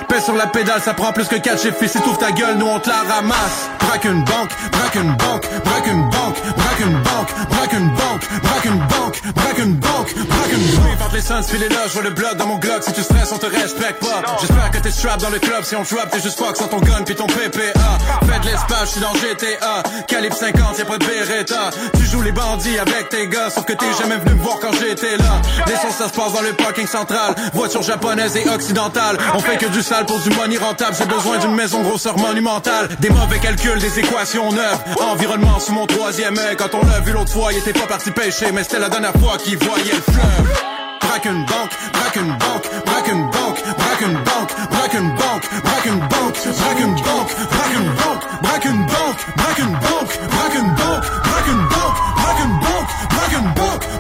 Pèse sur la pédale, ça prend plus que 4 chiffres. Si t'ouvres ta gueule, nous on te la ramasse. Braque une banque, braque une banque, braque une banque, braque une banque, braque une banque, braque une banque, braque une banque, braque une banque. Vente les sons, filez là, je vois le bloc dans mon glock. Si tu stresses, on te respecte pas. J'espère que t'es strap dans le club. Si on drop, t'es juste fuck sans ton gun puis ton PPA. Fais de l'espace, j'suis dans GTA. Calibre 50, y'a pas de Beretta. Tu joues les bandits avec tes gars, sauf que t'es jamais venu me voir quand j'étais là. Les sons, ça se passe dans le parking central. Voiture japonaise et occidentale. On fait que du sale pour du money rentable. J'ai besoin d'une maison grosseur monumentale. Des mauvais calculs, des équations neuves. Environnement sous mon troisième œil. Quand on l'a vu l'autre fois, il était pas parti pêcher, mais c'était la dernière fois qu'il voyait le fleuve. Braque une banque, braque une banque, braque une banque, braque une banque, braque une banque, braque une banque, braque une banque, braque une banque, braque une banque, braque une banque, braque une banque, braque une banque, braque une banque.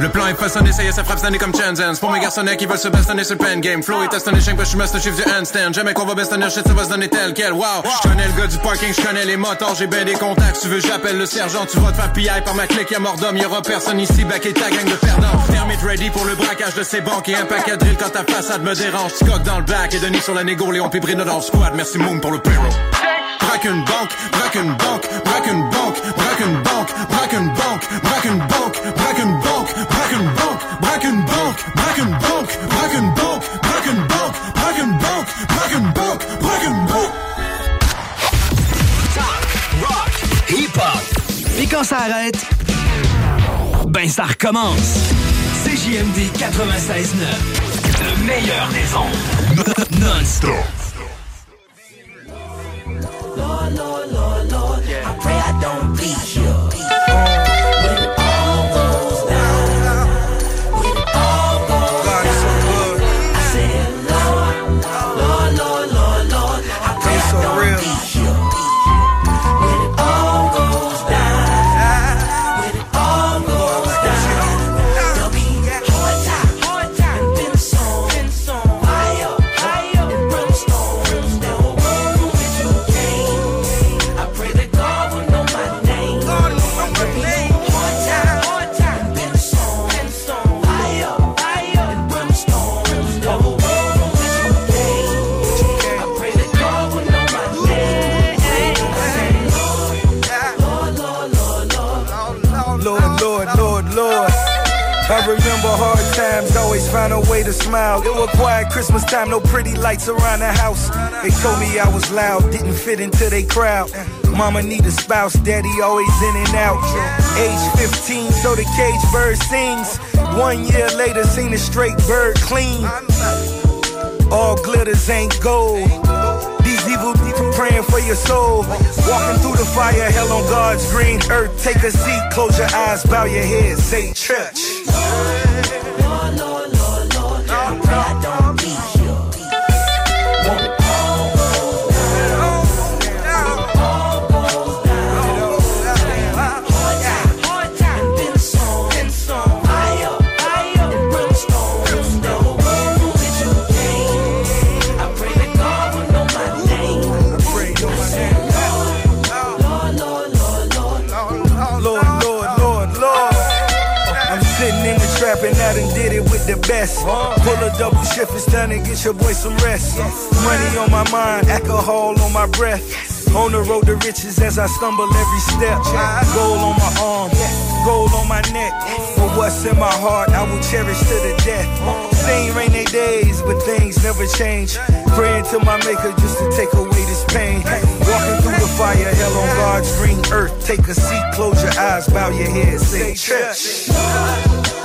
Le plan est façonné, ça y est, ça frappe cette année comme Chanzans. Pour mes garçonnets qui veulent se bastonner sur le pen game. Flow est astonishing, parce que je suis master chief du handstand. Jamais qu'on va bastonner, shit, ça va se donner tel quel. Wow, je connais le gars du parking, je connais les motards, j'ai bien des contacts. Tu veux, j'appelle le sergent, tu vas te faire par ma clique, y'a mort d'homme, y'aura personne ici, back et ta gang de perdants. Termite ready pour le braquage de ces banques et un paquet de drill quand ta façade me dérange. Tu dans le back et Denis sur la négo, Léon Pibrino dans le squad. Merci Moon pour le payroll. Braque une banque, braque une banque, braque une banque, braque une banque, braque une banque, braque une banque, braque une banque, braque une banque, braque une banque, braque une banque, braque une banque, braque une banque, braque une banque, braque une banque, braque une banque. Hip-hop. Et quand ça arrête, ben ça recommence. CJMD 96.9. Le meilleur des ondes. Non-stop. Lord, Lord, Lord, Lord, I pray I don't be here. Lord. I remember hard times, always find a way to smile. It was quiet Christmas time, no pretty lights around the house. They told me I was loud, didn't fit into their crowd. Mama need a spouse, daddy always in and out. Age 15, so the cage bird sings. One year later, seen a straight bird clean. All glitters ain't gold. Evil praying for your soul. Walking through the fire, hell on God's green earth. Take a seat, close your eyes, bow your head, say church. The best. Pull a double shift, it's time to get your boy some rest. Money on my mind, alcohol on my breath. On the road to riches as I stumble every step. Gold on my arm, gold on my neck. But what's in my heart, I will cherish to the death. Same rainy days, but things never change. Praying to my maker just to take away this pain. Walking through the fire, hell on God's green earth. Take a seat, close your eyes, bow your head, say church.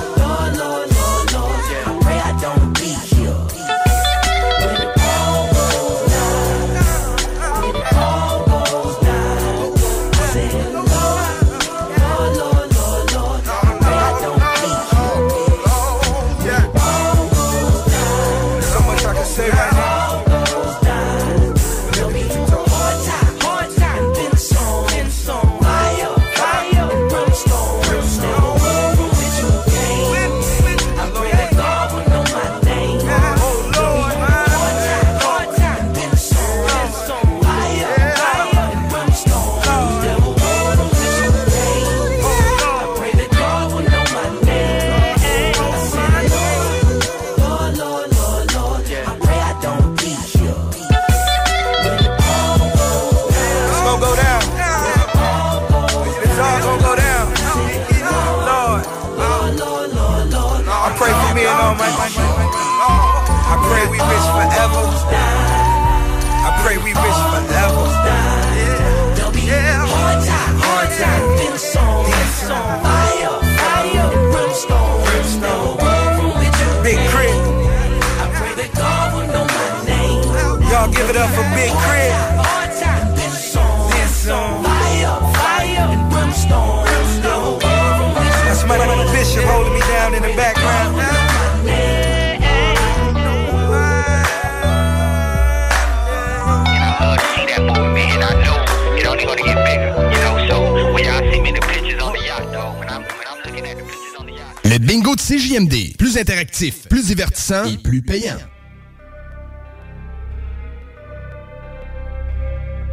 CJMD. Plus interactif, plus divertissant et plus payant.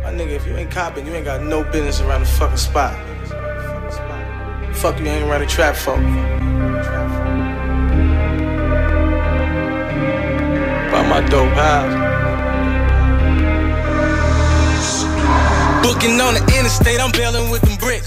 My nigga, if you ain't copping, you ain't got no business around the fucking spot. Fuck you hanging around the trap folk. By my dope house. Booking on the interstate, I'm bailing with them bricks.